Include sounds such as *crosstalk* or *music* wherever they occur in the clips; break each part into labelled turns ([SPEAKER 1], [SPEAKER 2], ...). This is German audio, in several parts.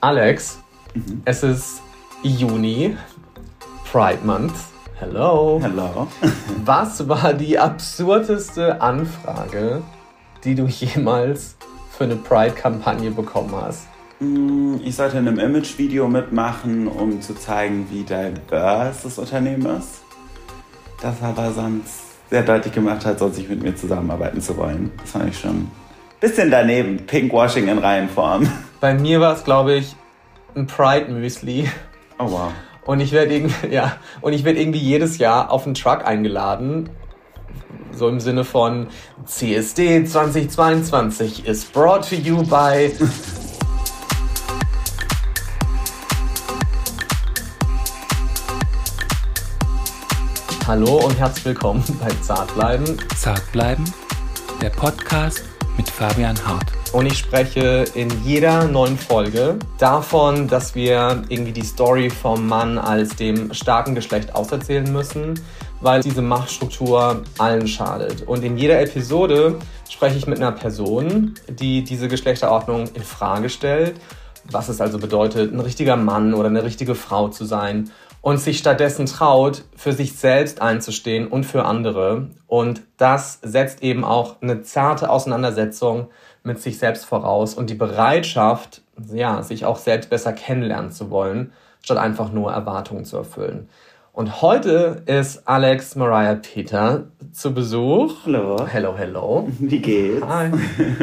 [SPEAKER 1] Alex, mhm. es ist Juni, Pride Month. Hello.
[SPEAKER 2] Hello. *laughs*
[SPEAKER 1] Was war die absurdeste Anfrage, die du jemals für eine Pride-Kampagne bekommen hast?
[SPEAKER 2] Mm, ich sollte in einem Image-Video mitmachen, um zu zeigen, wie diverse das Unternehmen ist. Das aber sonst sehr deutlich gemacht hat, sonst nicht mit mir zusammenarbeiten zu wollen. Das fand ich schon ein bisschen daneben. Pinkwashing in Reihenform. *laughs*
[SPEAKER 1] Bei mir war es, glaube ich, ein Pride Müsli.
[SPEAKER 2] Oh wow.
[SPEAKER 1] Und ich werde irgendwie, *laughs* ja, und ich werde irgendwie jedes Jahr auf einen Truck eingeladen. So im Sinne von CSD 2022 is brought to you by *laughs* Hallo und herzlich willkommen bei Zartbleiben.
[SPEAKER 3] Zartbleiben, der Podcast mit Fabian Hart.
[SPEAKER 1] Und ich spreche in jeder neuen Folge davon, dass wir irgendwie die Story vom Mann als dem starken Geschlecht auserzählen müssen, weil diese Machtstruktur allen schadet. Und in jeder Episode spreche ich mit einer Person, die diese Geschlechterordnung in Frage stellt, was es also bedeutet, ein richtiger Mann oder eine richtige Frau zu sein und sich stattdessen traut, für sich selbst einzustehen und für andere. Und das setzt eben auch eine zarte Auseinandersetzung mit sich selbst voraus und die Bereitschaft, ja, sich auch selbst besser kennenlernen zu wollen, statt einfach nur Erwartungen zu erfüllen. Und heute ist Alex Mariah Peter zu Besuch.
[SPEAKER 2] Hallo.
[SPEAKER 1] Hello, hello.
[SPEAKER 2] Wie geht's?
[SPEAKER 1] Hi.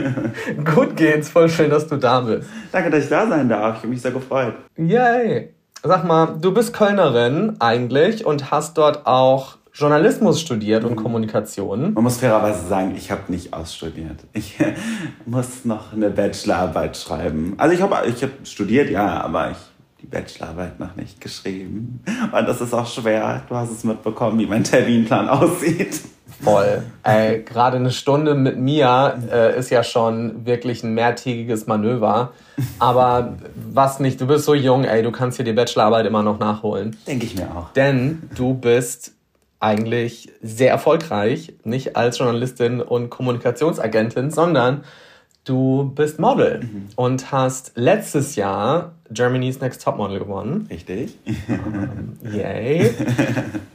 [SPEAKER 1] *laughs* Gut geht's, voll schön, dass du da bist.
[SPEAKER 2] Danke, dass ich da sein darf. Ich habe mich sehr gefreut.
[SPEAKER 1] Yay. Sag mal, du bist Kölnerin eigentlich und hast dort auch Journalismus studiert und mhm. Kommunikation.
[SPEAKER 2] Man muss fairerweise sagen, ich habe nicht ausstudiert. Ich *laughs* muss noch eine Bachelorarbeit schreiben. Also ich habe ich hab studiert, ja, aber ich die Bachelorarbeit noch nicht geschrieben. Und das ist auch schwer. Du hast es mitbekommen, wie mein Terminplan *laughs* aussieht.
[SPEAKER 1] Voll. Ey, gerade eine Stunde mit mir äh, ist ja schon wirklich ein mehrtägiges Manöver. Aber was nicht, du bist so jung, ey, du kannst hier die Bachelorarbeit immer noch nachholen.
[SPEAKER 2] Denke ich mir auch.
[SPEAKER 1] Denn du bist eigentlich sehr erfolgreich, nicht als Journalistin und Kommunikationsagentin, sondern du bist Model mhm. und hast letztes Jahr Germany's Next Top Model gewonnen.
[SPEAKER 2] Richtig.
[SPEAKER 1] Um, *laughs* yay. *laughs*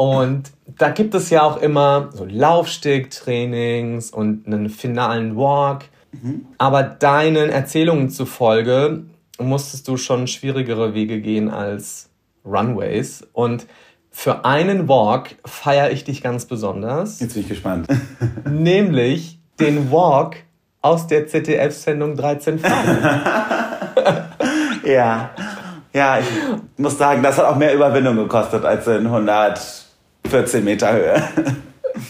[SPEAKER 1] Und da gibt es ja auch immer so Laufstegtrainings und einen finalen Walk. Mhm. Aber deinen Erzählungen zufolge musstest du schon schwierigere Wege gehen als Runways. Und für einen Walk feiere ich dich ganz besonders.
[SPEAKER 2] Jetzt bin ich gespannt. *laughs* *laughs*
[SPEAKER 1] Nämlich den Walk aus der ZDF-Sendung 13 *laughs*
[SPEAKER 2] Ja. Ja, ich muss sagen, das hat auch mehr Überwindung gekostet als in 114 Meter Höhe.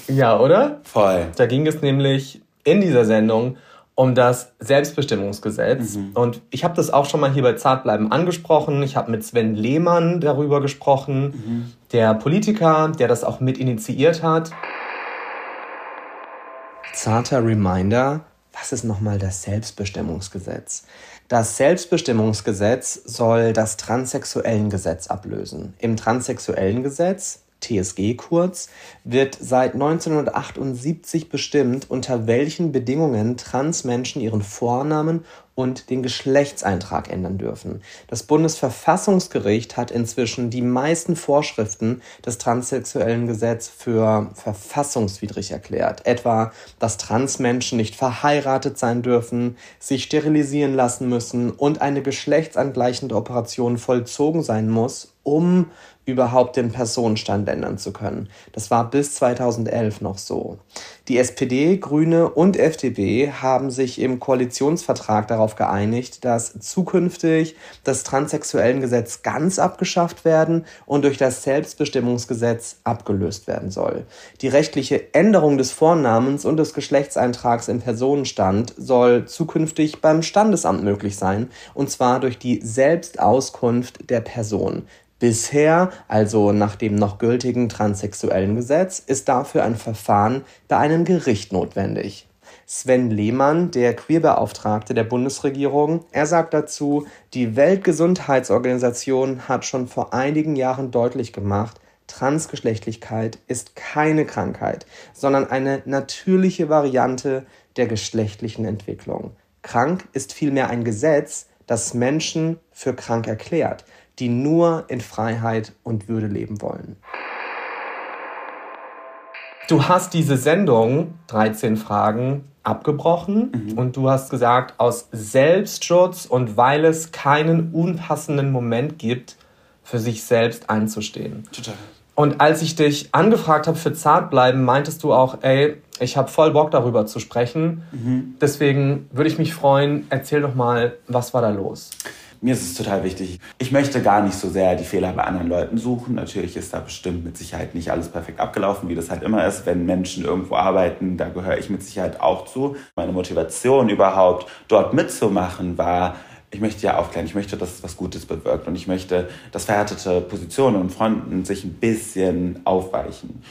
[SPEAKER 1] Ja, oder?
[SPEAKER 2] Voll.
[SPEAKER 1] Da ging es nämlich in dieser Sendung um das Selbstbestimmungsgesetz. Mhm. Und ich habe das auch schon mal hier bei Zartbleiben angesprochen. Ich habe mit Sven Lehmann darüber gesprochen, mhm. der Politiker, der das auch mit initiiert hat. Zarter Reminder, was ist nochmal das Selbstbestimmungsgesetz? Das Selbstbestimmungsgesetz soll das Transsexuellengesetz ablösen. Im Transsexuellengesetz TSG kurz, wird seit 1978 bestimmt, unter welchen Bedingungen Transmenschen ihren Vornamen und den Geschlechtseintrag ändern dürfen. Das Bundesverfassungsgericht hat inzwischen die meisten Vorschriften des transsexuellen Gesetz für verfassungswidrig erklärt. Etwa, dass Transmenschen nicht verheiratet sein dürfen, sich sterilisieren lassen müssen und eine geschlechtsangleichende Operation vollzogen sein muss, um überhaupt den Personenstand ändern zu können. Das war bis 2011 noch so. Die SPD, Grüne und FDP haben sich im Koalitionsvertrag darauf geeinigt, dass zukünftig das Transsexuellengesetz ganz abgeschafft werden und durch das Selbstbestimmungsgesetz abgelöst werden soll. Die rechtliche Änderung des Vornamens und des Geschlechtseintrags im Personenstand soll zukünftig beim Standesamt möglich sein, und zwar durch die Selbstauskunft der Person. Bisher, also nach dem noch gültigen transsexuellen Gesetz, ist dafür ein Verfahren bei einem Gericht notwendig. Sven Lehmann, der Queerbeauftragte der Bundesregierung, er sagt dazu, die Weltgesundheitsorganisation hat schon vor einigen Jahren deutlich gemacht, Transgeschlechtlichkeit ist keine Krankheit, sondern eine natürliche Variante der geschlechtlichen Entwicklung. Krank ist vielmehr ein Gesetz, das Menschen für krank erklärt, die nur in Freiheit und Würde leben wollen. Du hast diese Sendung 13 Fragen abgebrochen mhm. und du hast gesagt, aus Selbstschutz und weil es keinen unpassenden Moment gibt, für sich selbst einzustehen. Total. Und als ich dich angefragt habe für Zartbleiben, meintest du auch, ey, ich habe voll Bock darüber zu sprechen. Mhm. Deswegen würde ich mich freuen, erzähl doch mal, was war da los?
[SPEAKER 2] Mir ist es total wichtig. Ich möchte gar nicht so sehr die Fehler bei anderen Leuten suchen. Natürlich ist da bestimmt mit Sicherheit nicht alles perfekt abgelaufen, wie das halt immer ist. Wenn Menschen irgendwo arbeiten, da gehöre ich mit Sicherheit auch zu. Meine Motivation überhaupt, dort mitzumachen, war, ich möchte ja aufklären, ich möchte, dass es was Gutes bewirkt und ich möchte, dass verhärtete Positionen und Fronten sich ein bisschen aufweichen.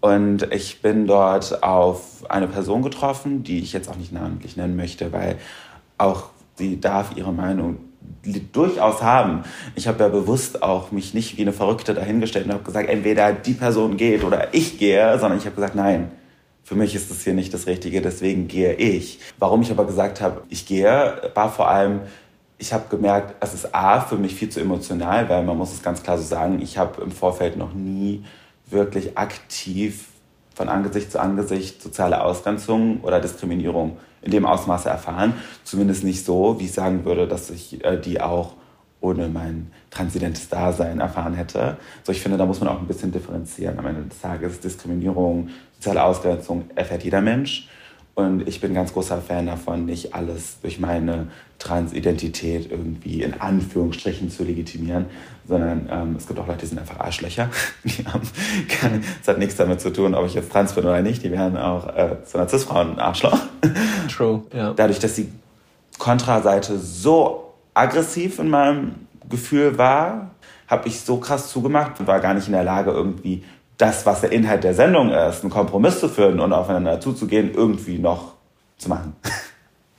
[SPEAKER 2] Und ich bin dort auf eine Person getroffen, die ich jetzt auch nicht namentlich nennen möchte, weil auch sie darf ihre Meinung durchaus haben. Ich habe ja bewusst auch mich nicht wie eine Verrückte dahingestellt und habe gesagt, entweder die Person geht oder ich gehe, sondern ich habe gesagt, nein, für mich ist das hier nicht das Richtige, deswegen gehe ich. Warum ich aber gesagt habe, ich gehe, war vor allem, ich habe gemerkt, es ist A, für mich viel zu emotional, weil man muss es ganz klar so sagen, ich habe im Vorfeld noch nie wirklich aktiv von Angesicht zu Angesicht soziale Ausgrenzung oder Diskriminierung in dem Ausmaße erfahren. Zumindest nicht so, wie ich sagen würde, dass ich äh, die auch ohne mein transidentes Dasein erfahren hätte. So, ich finde, da muss man auch ein bisschen differenzieren. Am Ende des Tages Diskriminierung, soziale Ausgrenzung erfährt jeder Mensch. Und ich bin ganz großer Fan davon, nicht alles durch meine Transidentität irgendwie in Anführungsstrichen zu legitimieren, sondern ähm, es gibt auch Leute, die sind einfach Arschlöcher. *laughs* Die haben keine, das hat nichts damit zu tun, ob ich jetzt trans bin oder nicht. Die wären auch äh, zu einer Cis-Frau ein Arschloch. *laughs* True, ja. Dadurch, dass die Kontraseite so aggressiv in meinem Gefühl war, habe ich so krass zugemacht und war gar nicht in der Lage, irgendwie das, was der Inhalt der Sendung ist, einen Kompromiss zu führen und aufeinander zuzugehen, irgendwie noch zu machen. *laughs*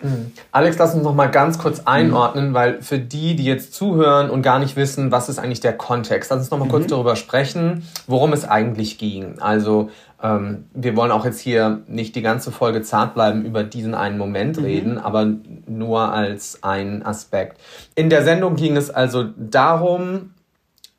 [SPEAKER 1] Mhm. Alex, lass uns noch mal ganz kurz einordnen, weil für die, die jetzt zuhören und gar nicht wissen, was ist eigentlich der Kontext, lass uns noch mal mhm. kurz darüber sprechen, worum es eigentlich ging. Also ähm, wir wollen auch jetzt hier nicht die ganze Folge zart bleiben über diesen einen Moment mhm. reden, aber nur als einen Aspekt. In der Sendung ging es also darum,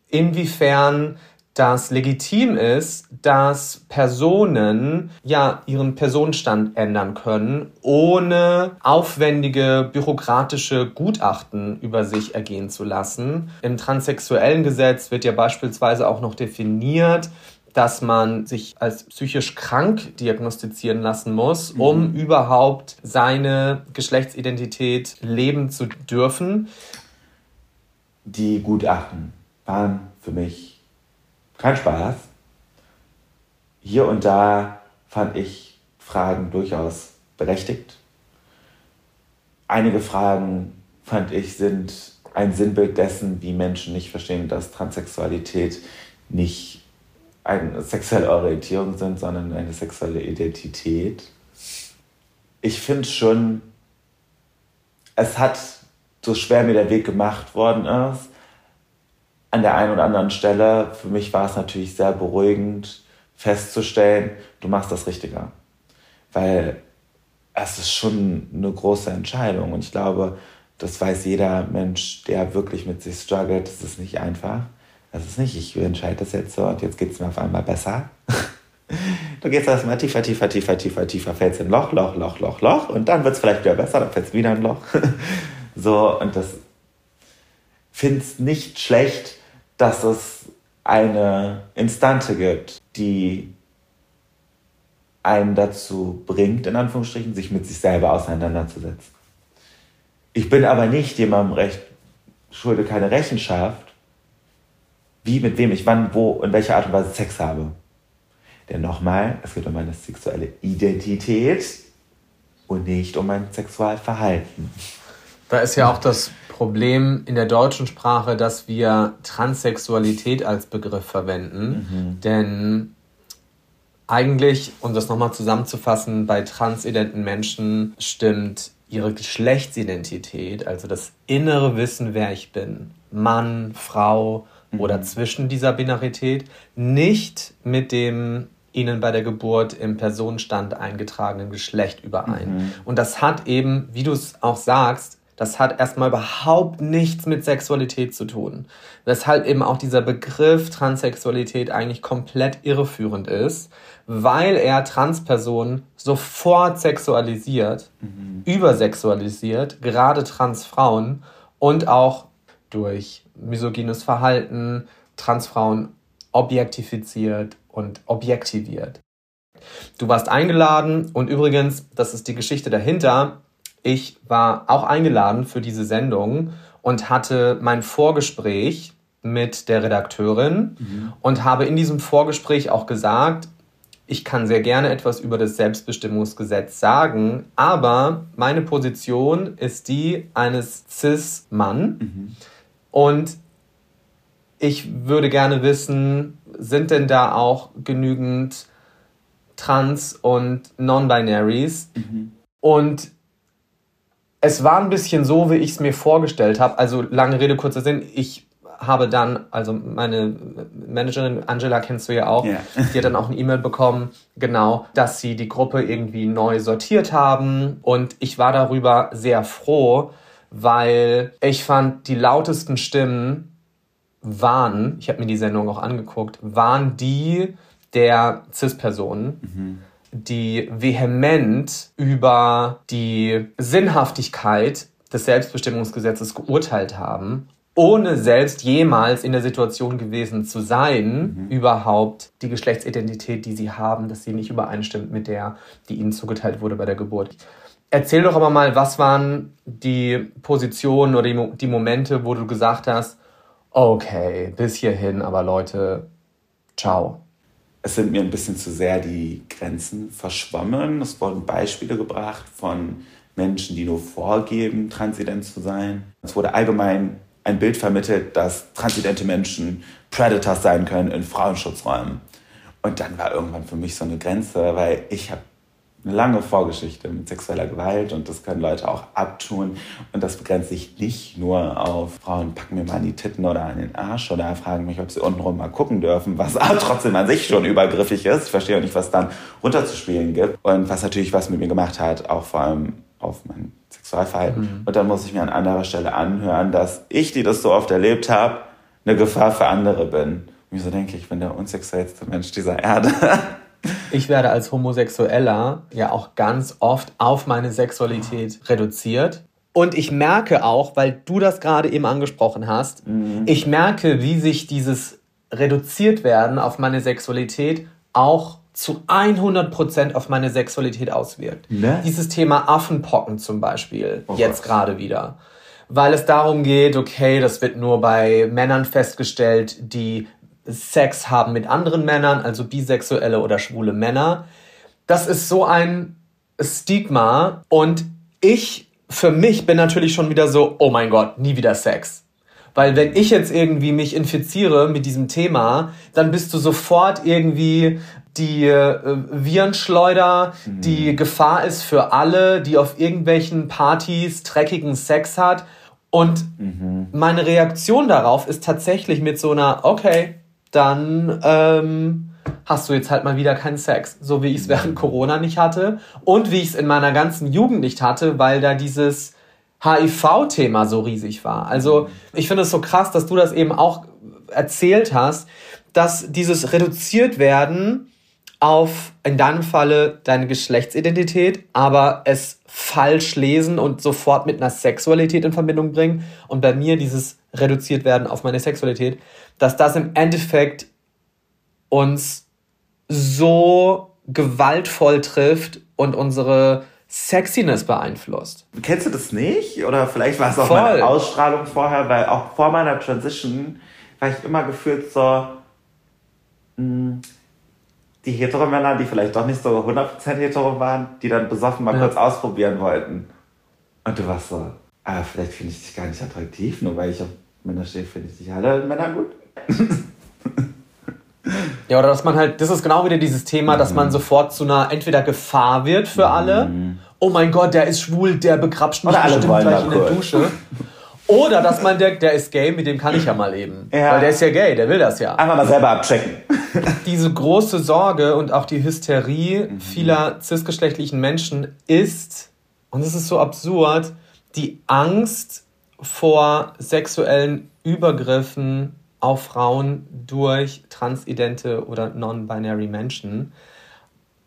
[SPEAKER 1] inwiefern das legitim ist, dass Personen ja ihren Personenstand ändern können, ohne aufwendige bürokratische Gutachten über sich ergehen zu lassen. Im transsexuellen Gesetz wird ja beispielsweise auch noch definiert, dass man sich als psychisch krank diagnostizieren lassen muss, mhm. um mhm. überhaupt seine Geschlechtsidentität leben zu dürfen.
[SPEAKER 2] Die Gutachten waren für mich kein Spaß. Hier und da fand ich Fragen durchaus berechtigt. Einige Fragen fand ich sind ein Sinnbild dessen, wie Menschen nicht verstehen, dass Transsexualität nicht eine sexuelle Orientierung sind, sondern eine sexuelle Identität. Ich finde schon, es hat, so schwer mir der Weg gemacht worden ist, an der einen oder anderen Stelle, für mich war es natürlich sehr beruhigend festzustellen, du machst das Richtige. Weil es ist schon eine große Entscheidung und ich glaube, das weiß jeder Mensch, der wirklich mit sich struggelt, das ist nicht einfach. Das ist nicht, ich entscheide das jetzt so und jetzt geht es mir auf einmal besser. *laughs* du gehst erstmal tiefer, tiefer, tiefer, tiefer, tiefer, fällst in Loch, Loch, Loch, Loch, Loch und dann wird es vielleicht wieder besser, dann fällst wieder in Loch. *laughs* so, und das finde es nicht schlecht, dass es eine Instante gibt, die einen dazu bringt, in Anführungsstrichen, sich mit sich selber auseinanderzusetzen. Ich bin aber nicht jemandem recht, schulde keine Rechenschaft, wie, mit wem ich wann, wo, in welcher Art und Weise Sex habe. Denn nochmal, es geht um meine sexuelle Identität und nicht um mein Sexualverhalten.
[SPEAKER 1] Da ist ja auch das Problem in der deutschen Sprache, dass wir Transsexualität als Begriff verwenden. Mhm. Denn eigentlich, um das nochmal zusammenzufassen, bei transidenten Menschen stimmt ihre Geschlechtsidentität, also das innere Wissen, wer ich bin, Mann, Frau mhm. oder zwischen dieser Binarität, nicht mit dem ihnen bei der Geburt im Personenstand eingetragenen Geschlecht überein. Mhm. Und das hat eben, wie du es auch sagst, Das hat erstmal überhaupt nichts mit Sexualität zu tun. Weshalb eben auch dieser Begriff Transsexualität eigentlich komplett irreführend ist, weil er Transpersonen sofort sexualisiert, mhm. übersexualisiert, gerade Transfrauen und auch durch misogynes Verhalten Transfrauen objektifiziert und objektiviert. Du warst eingeladen und übrigens, das ist die Geschichte dahinter, ich war auch eingeladen für diese Sendung und hatte mein Vorgespräch mit der Redakteurin mhm. und habe in diesem Vorgespräch auch gesagt, ich kann sehr gerne etwas über das Selbstbestimmungsgesetz sagen, aber meine Position ist die eines Cis-Mann. Mhm. Und ich würde gerne wissen, sind denn da auch genügend Trans- und Non-Binaries? Mhm. Und es war ein bisschen so, wie ich es mir vorgestellt habe. Also lange Rede, kurzer Sinn. Ich habe dann, also meine Managerin Angela kennst du ja auch, yeah. die hat dann auch eine E-Mail bekommen, genau, dass sie die Gruppe irgendwie neu sortiert haben. Und ich war darüber sehr froh, weil ich fand, die lautesten Stimmen waren, ich habe mir die Sendung auch angeguckt, waren die der CIS-Personen. Mhm die vehement über die Sinnhaftigkeit des Selbstbestimmungsgesetzes geurteilt haben, ohne selbst jemals in der Situation gewesen zu sein, mhm. überhaupt die Geschlechtsidentität, die sie haben, dass sie nicht übereinstimmt mit der, die ihnen zugeteilt wurde bei der Geburt. Erzähl doch aber mal, was waren die Positionen oder die, die Momente, wo du gesagt hast, okay, bis hierhin, aber Leute, ciao
[SPEAKER 2] es sind mir ein bisschen zu sehr die Grenzen verschwommen. Es wurden Beispiele gebracht von Menschen, die nur vorgeben, transident zu sein. Es wurde allgemein ein Bild vermittelt, dass transidente Menschen Predators sein können in Frauenschutzräumen. Und dann war irgendwann für mich so eine Grenze, weil ich habe eine lange Vorgeschichte mit sexueller Gewalt und das können Leute auch abtun. Und das begrenzt sich nicht nur auf Frauen packen mir mal an die Titten oder an den Arsch oder fragen mich, ob sie untenrum mal gucken dürfen, was *laughs* auch trotzdem an sich schon übergriffig ist. Ich verstehe auch nicht, was dann runterzuspielen gibt. Und was natürlich was mit mir gemacht hat, auch vor allem auf mein Sexualverhalten. Mhm. Und dann muss ich mir an anderer Stelle anhören, dass ich, die das so oft erlebt habe, eine Gefahr für andere bin. Und so denke ich, ich bin der unsexuellste Mensch dieser Erde. *laughs*
[SPEAKER 1] Ich werde als Homosexueller ja auch ganz oft auf meine Sexualität reduziert. Und ich merke auch, weil du das gerade eben angesprochen hast, mhm. ich merke, wie sich dieses reduziert werden auf meine Sexualität auch zu 100% auf meine Sexualität auswirkt. Ne? Dieses Thema Affenpocken zum Beispiel, oh jetzt gerade wieder. Weil es darum geht, okay, das wird nur bei Männern festgestellt, die Sex haben mit anderen Männern, also bisexuelle oder schwule Männer. Das ist so ein Stigma und ich für mich bin natürlich schon wieder so, oh mein Gott, nie wieder Sex. Weil wenn ich jetzt irgendwie mich infiziere mit diesem Thema, dann bist du sofort irgendwie die äh, Virenschleuder, mhm. die Gefahr ist für alle, die auf irgendwelchen Partys dreckigen Sex hat. Und mhm. meine Reaktion darauf ist tatsächlich mit so einer, okay, dann ähm, hast du jetzt halt mal wieder keinen Sex. So wie ich es während Corona nicht hatte und wie ich es in meiner ganzen Jugend nicht hatte, weil da dieses HIV-Thema so riesig war. Also ich finde es so krass, dass du das eben auch erzählt hast, dass dieses reduziert werden auf in deinem Falle deine Geschlechtsidentität, aber es falsch lesen und sofort mit einer Sexualität in Verbindung bringen und bei mir dieses reduziert werden auf meine Sexualität, dass das im Endeffekt uns so gewaltvoll trifft und unsere Sexiness beeinflusst.
[SPEAKER 2] Kennst du das nicht? Oder vielleicht war es auch Voll. meine Ausstrahlung vorher, weil auch vor meiner Transition war ich immer gefühlt so, mh, hm, die Heteromänner, die vielleicht doch nicht so 100% hetero waren, die dann besoffen mal ja. kurz ausprobieren wollten. Und du warst so, ah, vielleicht finde ich dich gar nicht attraktiv, nur weil ich auf Männer stehe, finde ich dich alle Männer gut. *laughs*
[SPEAKER 1] ja, oder dass man halt, das ist genau wieder dieses Thema, mhm. dass man mhm. sofort zu einer entweder Gefahr wird für mhm. alle. Oh mein Gott, der ist schwul, der begrapscht mich bestimmt gleich in der Dusche. *laughs* Oder dass man denkt, der ist gay, mit dem kann ich ja mal leben. Ja. Weil der ist ja gay, der will das ja.
[SPEAKER 2] Einfach mal selber abchecken. *laughs*
[SPEAKER 1] Diese große Sorge und auch die Hysterie mhm. vieler cisgeschlechtlichen Menschen ist, und es ist so absurd, die Angst vor sexuellen Übergriffen auf Frauen durch transidente oder non-binary Menschen.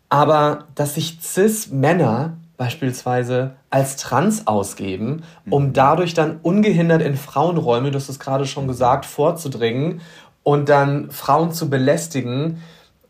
[SPEAKER 1] Aber dass sich cis-Männer beispielsweise als trans ausgeben, um mhm. dadurch dann ungehindert in Frauenräume, du hast es gerade schon gesagt, vorzudringen und dann Frauen zu belästigen,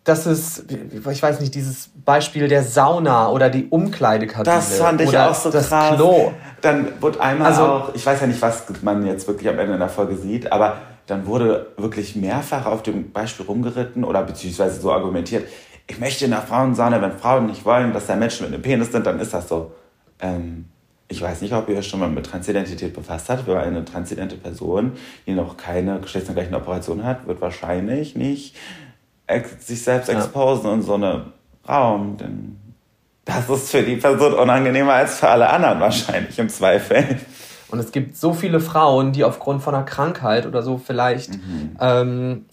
[SPEAKER 1] das ist, ich weiß nicht, dieses Beispiel der Sauna oder die Umkleidekabine. Das fand ich auch so
[SPEAKER 2] das krass. Klo. Dann wurde einmal also, auch, ich weiß ja nicht, was man jetzt wirklich am Ende in der Folge sieht, aber dann wurde wirklich mehrfach auf dem Beispiel rumgeritten oder beziehungsweise so argumentiert, ich möchte in der Frauensauna, wenn Frauen nicht wollen, dass da Menschen mit einem Penis sind, dann ist das so. Ähm, ich weiß nicht, ob ihr euch schon mal mit Transidentität befasst habt, aber eine transidente Person, die noch keine geschlechtsangleichende Operation hat, wird wahrscheinlich nicht sich selbst ja. exposen in so einem Raum, denn das ist für die Person unangenehmer als für alle anderen wahrscheinlich im Zweifel.
[SPEAKER 1] Und es gibt so viele Frauen, die aufgrund von einer Krankheit oder so vielleicht mhm. ähm,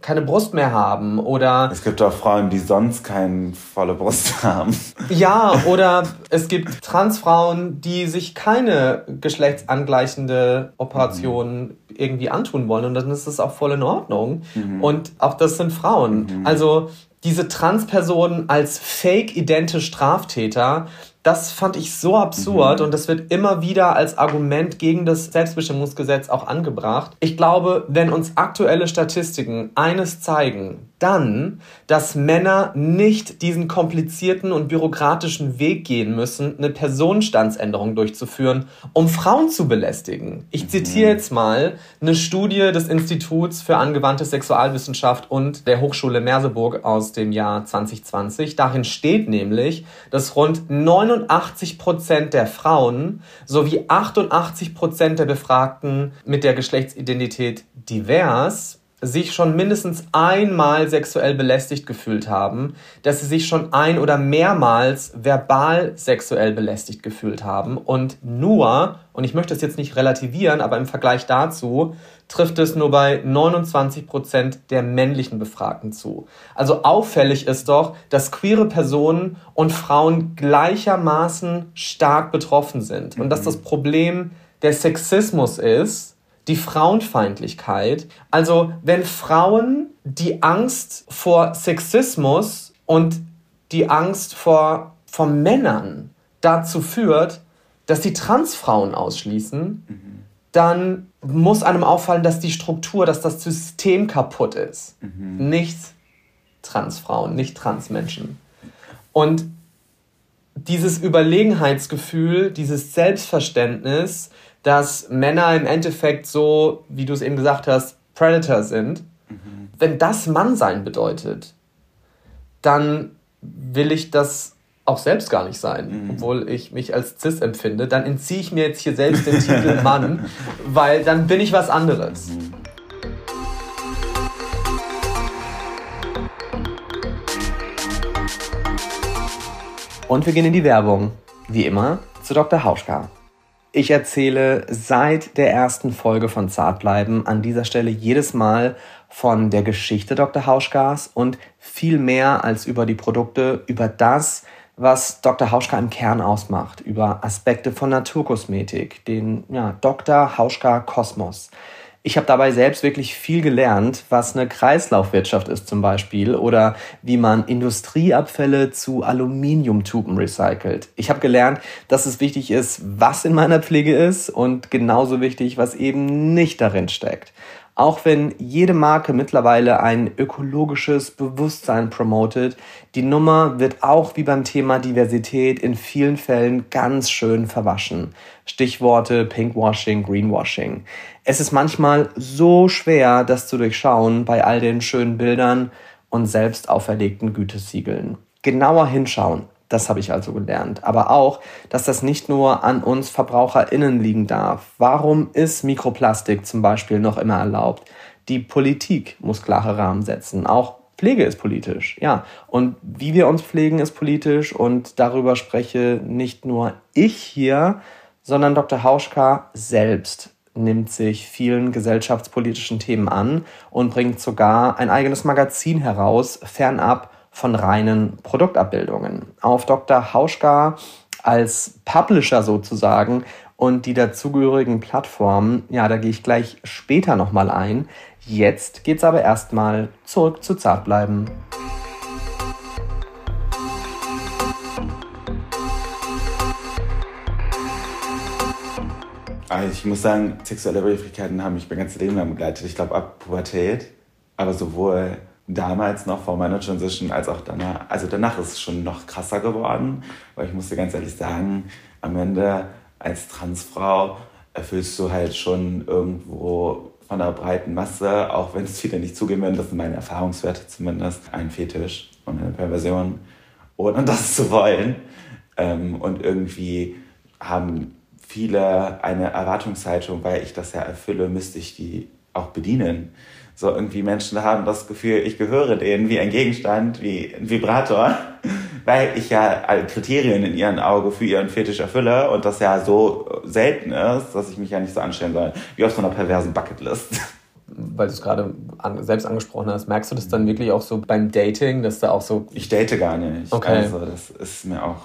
[SPEAKER 1] keine Brust mehr haben oder.
[SPEAKER 2] Es gibt auch Frauen, die sonst keine volle Brust haben.
[SPEAKER 1] Ja, oder es gibt Transfrauen, die sich keine geschlechtsangleichende Operation mhm. irgendwie antun wollen und dann ist das auch voll in Ordnung. Mhm. Und auch das sind Frauen. Mhm. Also diese Transpersonen als fake-idente Straftäter, das fand ich so absurd mhm. und das wird immer wieder als Argument gegen das Selbstbestimmungsgesetz auch angebracht. Ich glaube, wenn uns aktuelle Statistiken eines zeigen, dann, dass Männer nicht diesen komplizierten und bürokratischen Weg gehen müssen, eine Personenstandsänderung durchzuführen, um Frauen zu belästigen. Ich zitiere mhm. jetzt mal eine Studie des Instituts für angewandte Sexualwissenschaft und der Hochschule Merseburg aus dem Jahr 2020. Darin steht nämlich, dass rund 89 Prozent der Frauen sowie 88 Prozent der Befragten mit der Geschlechtsidentität divers sich schon mindestens einmal sexuell belästigt gefühlt haben, dass sie sich schon ein oder mehrmals verbal sexuell belästigt gefühlt haben und nur, und ich möchte es jetzt nicht relativieren, aber im Vergleich dazu trifft es nur bei 29 Prozent der männlichen Befragten zu. Also auffällig ist doch, dass queere Personen und Frauen gleichermaßen stark betroffen sind und dass mhm. das Problem der Sexismus ist, die Frauenfeindlichkeit. Also wenn Frauen die Angst vor Sexismus und die Angst vor, vor Männern dazu führt, dass sie Transfrauen ausschließen, mhm. dann muss einem auffallen, dass die Struktur, dass das System kaputt ist. Mhm. Nicht Transfrauen, nicht Transmenschen. Und dieses Überlegenheitsgefühl, dieses Selbstverständnis, dass Männer im Endeffekt so, wie du es eben gesagt hast, Predator sind. Mhm. Wenn das Mannsein bedeutet, dann will ich das auch selbst gar nicht sein, mhm. obwohl ich mich als cis empfinde, dann entziehe ich mir jetzt hier selbst den Titel *laughs* Mann, weil dann bin ich was anderes. Mhm. Und wir gehen in die Werbung. Wie immer zu Dr. Hauschka. Ich erzähle seit der ersten Folge von Zartbleiben an dieser Stelle jedes Mal von der Geschichte Dr. Hauschkas und viel mehr als über die Produkte, über das, was Dr. Hauschka im Kern ausmacht, über Aspekte von Naturkosmetik, den ja, Dr. Hauschka Kosmos. Ich habe dabei selbst wirklich viel gelernt, was eine Kreislaufwirtschaft ist zum Beispiel oder wie man Industrieabfälle zu Aluminiumtuben recycelt. Ich habe gelernt, dass es wichtig ist, was in meiner Pflege ist und genauso wichtig, was eben nicht darin steckt. Auch wenn jede Marke mittlerweile ein ökologisches Bewusstsein promotet, die Nummer wird auch wie beim Thema Diversität in vielen Fällen ganz schön verwaschen. Stichworte Pinkwashing, Greenwashing. Es ist manchmal so schwer, das zu durchschauen bei all den schönen Bildern und selbst auferlegten Gütesiegeln. Genauer hinschauen, das habe ich also gelernt. Aber auch, dass das nicht nur an uns VerbraucherInnen liegen darf. Warum ist Mikroplastik zum Beispiel noch immer erlaubt? Die Politik muss klare Rahmen setzen. Auch Pflege ist politisch, ja. Und wie wir uns pflegen, ist politisch. Und darüber spreche nicht nur ich hier, sondern Dr. Hauschka selbst nimmt sich vielen gesellschaftspolitischen Themen an und bringt sogar ein eigenes Magazin heraus, fernab von reinen Produktabbildungen. Auf Dr. Hauschka als Publisher sozusagen und die dazugehörigen Plattformen, ja, da gehe ich gleich später nochmal ein. Jetzt geht's aber erstmal zurück zu Zartbleiben.
[SPEAKER 2] Also ich muss sagen, sexuelle Übergriffigkeiten haben mich mein ganzes Leben lang begleitet. Ich glaube ab Pubertät, aber sowohl damals noch vor meiner Transition als auch danach. Also danach ist es schon noch krasser geworden, weil ich musste ganz ehrlich sagen, am Ende als Transfrau erfüllst du halt schon irgendwo von der breiten Masse, auch wenn es viele nicht zugeben werden, das sind meine Erfahrungswerte zumindest, ein Fetisch und eine Perversion, ohne das zu wollen. Ähm, und irgendwie haben viele eine Erwartungshaltung, weil ich das ja erfülle, müsste ich die auch bedienen. So irgendwie Menschen haben das Gefühl, ich gehöre denen wie ein Gegenstand, wie ein Vibrator, *laughs* weil ich ja alle Kriterien in ihren Augen für ihren Fetisch erfülle und das ja so selten ist, dass ich mich ja nicht so anstellen soll, wie auf so einer perversen Bucketlist. *laughs*
[SPEAKER 1] Weil du es gerade an, selbst angesprochen hast, merkst du das dann wirklich auch so beim Dating, dass da auch so.
[SPEAKER 2] Ich date gar nicht. Okay. Also das ist mir auch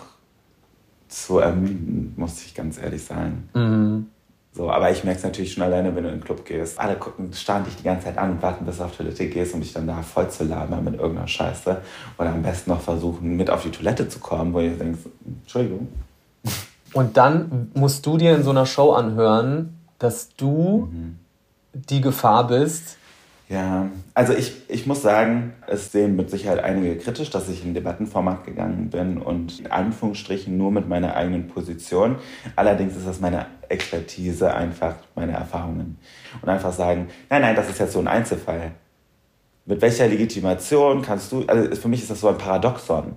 [SPEAKER 2] zu ermüdend, muss ich ganz ehrlich sein. Mhm. So, aber ich merke es natürlich schon alleine, wenn du in den Club gehst. Alle gucken, starren dich die ganze Zeit an und warten, bis du auf Toilette gehst, um dich dann da voll zu labern mit irgendeiner Scheiße. Oder am besten noch versuchen, mit auf die Toilette zu kommen, wo du denkst, Entschuldigung.
[SPEAKER 1] Und dann musst du dir in so einer Show anhören, dass du mhm. die Gefahr bist,
[SPEAKER 2] ja, also ich, ich muss sagen, es sehen mit Sicherheit einige kritisch, dass ich in Debattenformat gegangen bin und in Anführungsstrichen nur mit meiner eigenen Position. Allerdings ist das meine Expertise, einfach meine Erfahrungen. Und einfach sagen, nein, nein, das ist jetzt so ein Einzelfall. Mit welcher Legitimation kannst du, also für mich ist das so ein Paradoxon.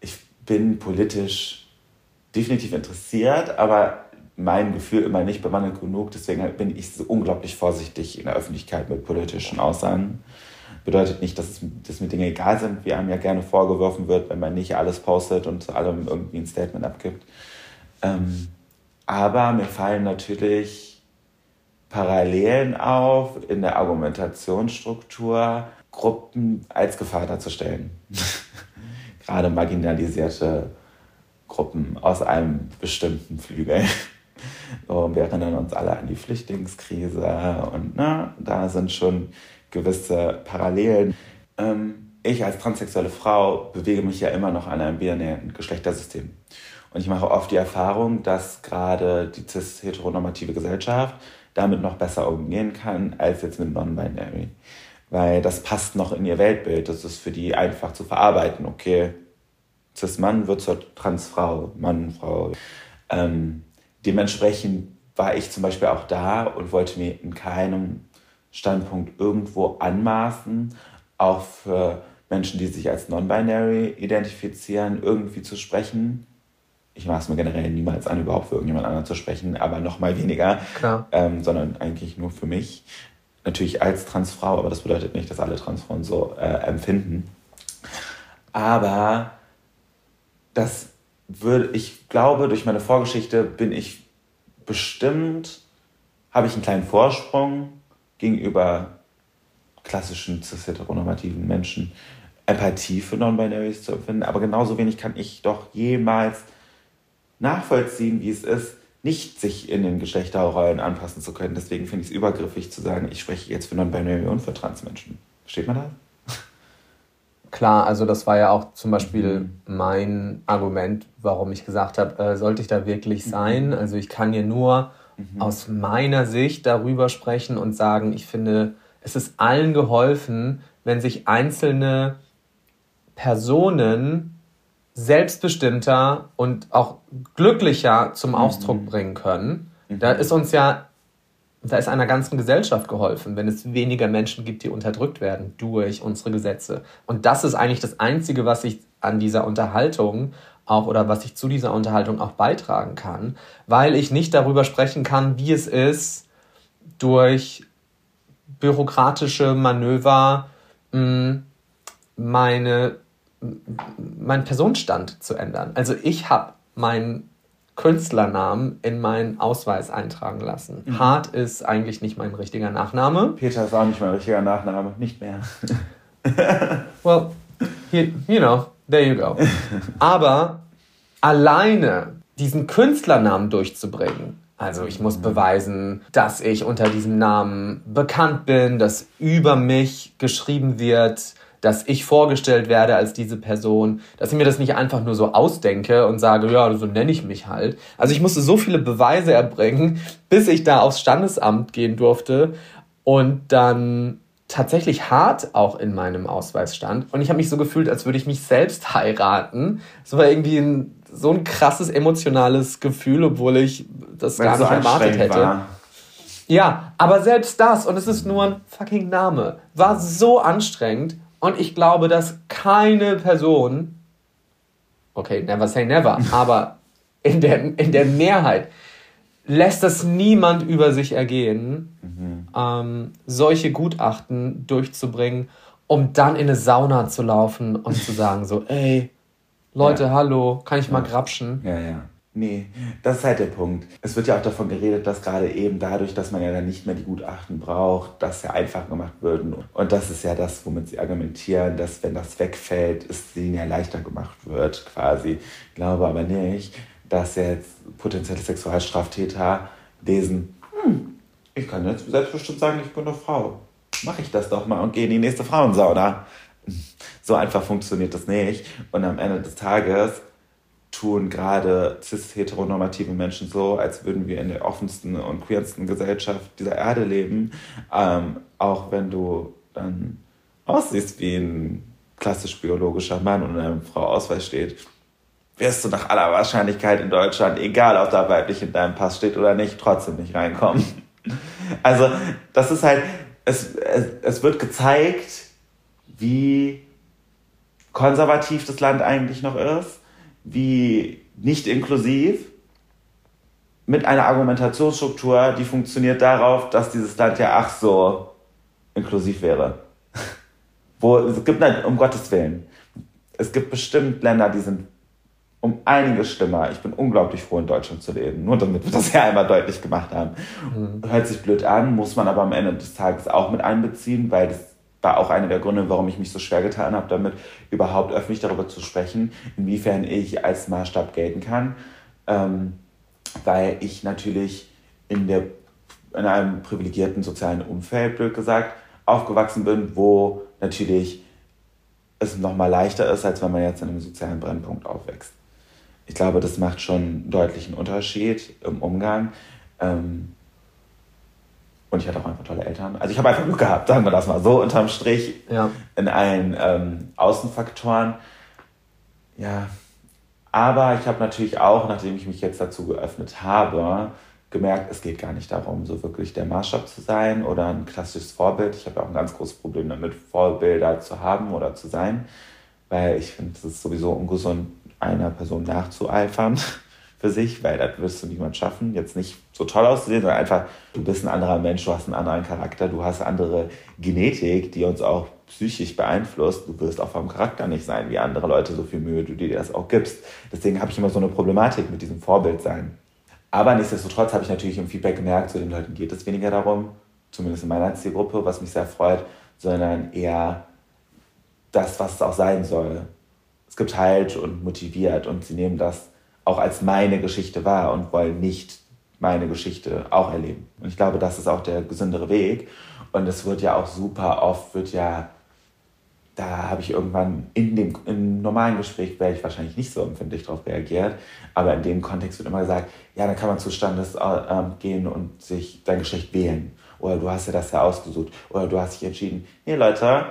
[SPEAKER 2] Ich bin politisch definitiv interessiert, aber mein Gefühl immer nicht bewandert genug. Deswegen bin ich so unglaublich vorsichtig in der Öffentlichkeit mit politischen Aussagen. Bedeutet nicht, dass, es, dass mir Dinge egal sind, wie einem ja gerne vorgeworfen wird, wenn man nicht alles postet und zu allem irgendwie ein Statement abgibt. Ähm, aber mir fallen natürlich Parallelen auf in der Argumentationsstruktur, Gruppen als Gefahr darzustellen. *laughs* Gerade marginalisierte Gruppen aus einem bestimmten Flügel. So, wir erinnern uns alle an die Flüchtlingskrise und na, da sind schon gewisse Parallelen. Ähm, ich als transsexuelle Frau bewege mich ja immer noch an einem binären Geschlechtersystem. Und ich mache oft die Erfahrung, dass gerade die cis-heteronormative Gesellschaft damit noch besser umgehen kann als jetzt mit Non-Binary. Weil das passt noch in ihr Weltbild. Das ist für die einfach zu verarbeiten. Okay, cis-Mann wird zur Transfrau, Mann, Frau. Ähm, dementsprechend war ich zum Beispiel auch da und wollte mir in keinem Standpunkt irgendwo anmaßen, auch für Menschen, die sich als non-binary identifizieren, irgendwie zu sprechen. Ich maß mir generell niemals an, überhaupt für irgendjemand anderen zu sprechen, aber noch mal weniger, ähm, sondern eigentlich nur für mich. Natürlich als Transfrau, aber das bedeutet nicht, dass alle Transfrauen so äh, empfinden. Aber das würde, ich glaube, durch meine Vorgeschichte bin ich bestimmt, habe ich einen kleinen Vorsprung gegenüber klassischen cis-heteronormativen Menschen, Empathie für Non-Binaries zu empfinden. Aber genauso wenig kann ich doch jemals nachvollziehen, wie es ist, nicht sich in den Geschlechterrollen anpassen zu können. Deswegen finde ich es übergriffig zu sagen, ich spreche jetzt für Non-Binary und für Transmenschen. Versteht man das?
[SPEAKER 1] Klar, also das war ja auch zum Beispiel mein Argument, warum ich gesagt habe, äh, sollte ich da wirklich sein? Also ich kann hier nur mhm. aus meiner Sicht darüber sprechen und sagen, ich finde, es ist allen geholfen, wenn sich einzelne Personen selbstbestimmter und auch glücklicher zum Ausdruck mhm. bringen können. Da mhm. ist uns ja da ist einer ganzen Gesellschaft geholfen, wenn es weniger Menschen gibt, die unterdrückt werden durch unsere Gesetze. Und das ist eigentlich das Einzige, was ich an dieser Unterhaltung auch oder was ich zu dieser Unterhaltung auch beitragen kann, weil ich nicht darüber sprechen kann, wie es ist, durch bürokratische Manöver hm, meine, meinen Personenstand zu ändern. Also ich habe meinen Künstlernamen in meinen Ausweis eintragen lassen. Mhm. Hart ist eigentlich nicht mein richtiger Nachname.
[SPEAKER 2] Peter ist auch nicht mein richtiger Nachname, nicht mehr. *laughs*
[SPEAKER 1] well, you, you know, there you go. *laughs* Aber alleine diesen Künstlernamen durchzubringen. Also ich muss beweisen, dass ich unter diesem Namen bekannt bin, dass über mich geschrieben wird, dass ich vorgestellt werde als diese Person, dass ich mir das nicht einfach nur so ausdenke und sage, ja, so nenne ich mich halt. Also ich musste so viele Beweise erbringen, bis ich da aufs Standesamt gehen durfte und dann tatsächlich hart auch in meinem Ausweis stand. Und ich habe mich so gefühlt, als würde ich mich selbst heiraten. Es war irgendwie ein, so ein krasses emotionales Gefühl, obwohl ich das Weil gar nicht so erwartet hätte. War. Ja, aber selbst das, und es ist nur ein fucking Name, war so anstrengend. Und ich glaube, dass keine Person, okay, never say never, *laughs* aber in der, in der Mehrheit lässt das niemand über sich ergehen, mhm. ähm, solche Gutachten durchzubringen, um dann in eine Sauna zu laufen und zu sagen so, ey, Leute, ja. hallo, kann ich mal grapschen?
[SPEAKER 2] Ja, ja. Nee, das ist halt der Punkt. Es wird ja auch davon geredet, dass gerade eben dadurch, dass man ja dann nicht mehr die Gutachten braucht, dass ja einfach gemacht würden. Und das ist ja das, womit sie argumentieren, dass wenn das wegfällt, es ihnen ja leichter gemacht wird, quasi. Ich glaube aber nicht, dass jetzt potenzielle Sexualstraftäter lesen, hm, ich kann jetzt selbstbestimmt sagen, ich bin eine Frau. Mache ich das doch mal und gehe in die nächste Frauensauna. So einfach funktioniert das nicht. Und am Ende des Tages tun gerade cis-heteronormative Menschen so, als würden wir in der offensten und queersten Gesellschaft dieser Erde leben. Ähm, auch wenn du dann aussiehst wie ein klassisch biologischer Mann und eine Frau Ausweis steht, wirst du nach aller Wahrscheinlichkeit in Deutschland, egal ob da weiblich in deinem Pass steht oder nicht, trotzdem nicht reinkommen. *laughs* Also das ist halt, es, es, es wird gezeigt, wie konservativ das Land eigentlich noch ist wie nicht inklusiv mit einer Argumentationsstruktur, die funktioniert darauf, dass dieses Land ja ach so inklusiv wäre. *laughs* Wo es gibt nein, um Gottes Willen. Es gibt bestimmt Länder, die sind um einiges schlimmer. Ich bin unglaublich froh, in Deutschland zu leben. Nur damit wir das ja einmal deutlich gemacht haben. Mhm. Hört sich blöd an, muss man aber am Ende des Tages auch mit einbeziehen, weil das war auch einer der Gründe, warum ich mich so schwer getan habe, damit überhaupt öffentlich darüber zu sprechen, inwiefern ich als Maßstab gelten kann. Ähm, weil ich natürlich in, der, in einem privilegierten sozialen Umfeld, blöd gesagt, aufgewachsen bin, wo natürlich es nochmal leichter ist, als wenn man jetzt in einem sozialen Brennpunkt aufwächst. Ich glaube, das macht schon einen deutlichen Unterschied im Umgang. Ähm, und ich hatte auch einfach tolle Eltern. Also ich habe einfach Glück gehabt, sagen wir das mal so, unterm Strich, ja. in allen ähm, Außenfaktoren. Ja, aber ich habe natürlich auch, nachdem ich mich jetzt dazu geöffnet habe, gemerkt, es geht gar nicht darum, so wirklich der Maßstab zu sein oder ein klassisches Vorbild. Ich habe auch ein ganz großes Problem damit, Vorbilder zu haben oder zu sein, weil ich finde, es ist sowieso ungesund, einer Person nachzueifern *laughs* für sich, weil das wirst du niemand schaffen, jetzt nicht so toll auszusehen, sondern einfach, du bist ein anderer Mensch, du hast einen anderen Charakter, du hast andere Genetik, die uns auch psychisch beeinflusst. Du wirst auch vom Charakter nicht sein wie andere Leute, so viel Mühe du dir das auch gibst. Deswegen habe ich immer so eine Problematik mit diesem Vorbild sein. Aber nichtsdestotrotz habe ich natürlich im Feedback gemerkt, zu den Leuten geht es weniger darum, zumindest in meiner Zielgruppe, was mich sehr freut, sondern eher das, was es auch sein soll. Es gibt Halt und motiviert und sie nehmen das auch als meine Geschichte wahr und wollen nicht meine Geschichte auch erleben. Und ich glaube, das ist auch der gesündere Weg. Und es wird ja auch super oft, wird ja, da habe ich irgendwann in dem im normalen Gespräch wäre ich wahrscheinlich nicht so empfindlich darauf reagiert, aber in dem Kontext wird immer gesagt, ja, dann kann man zu Standes äh, gehen und sich dein Geschlecht wählen. Oder du hast ja das ja ausgesucht. Oder du hast dich entschieden, nee Leute,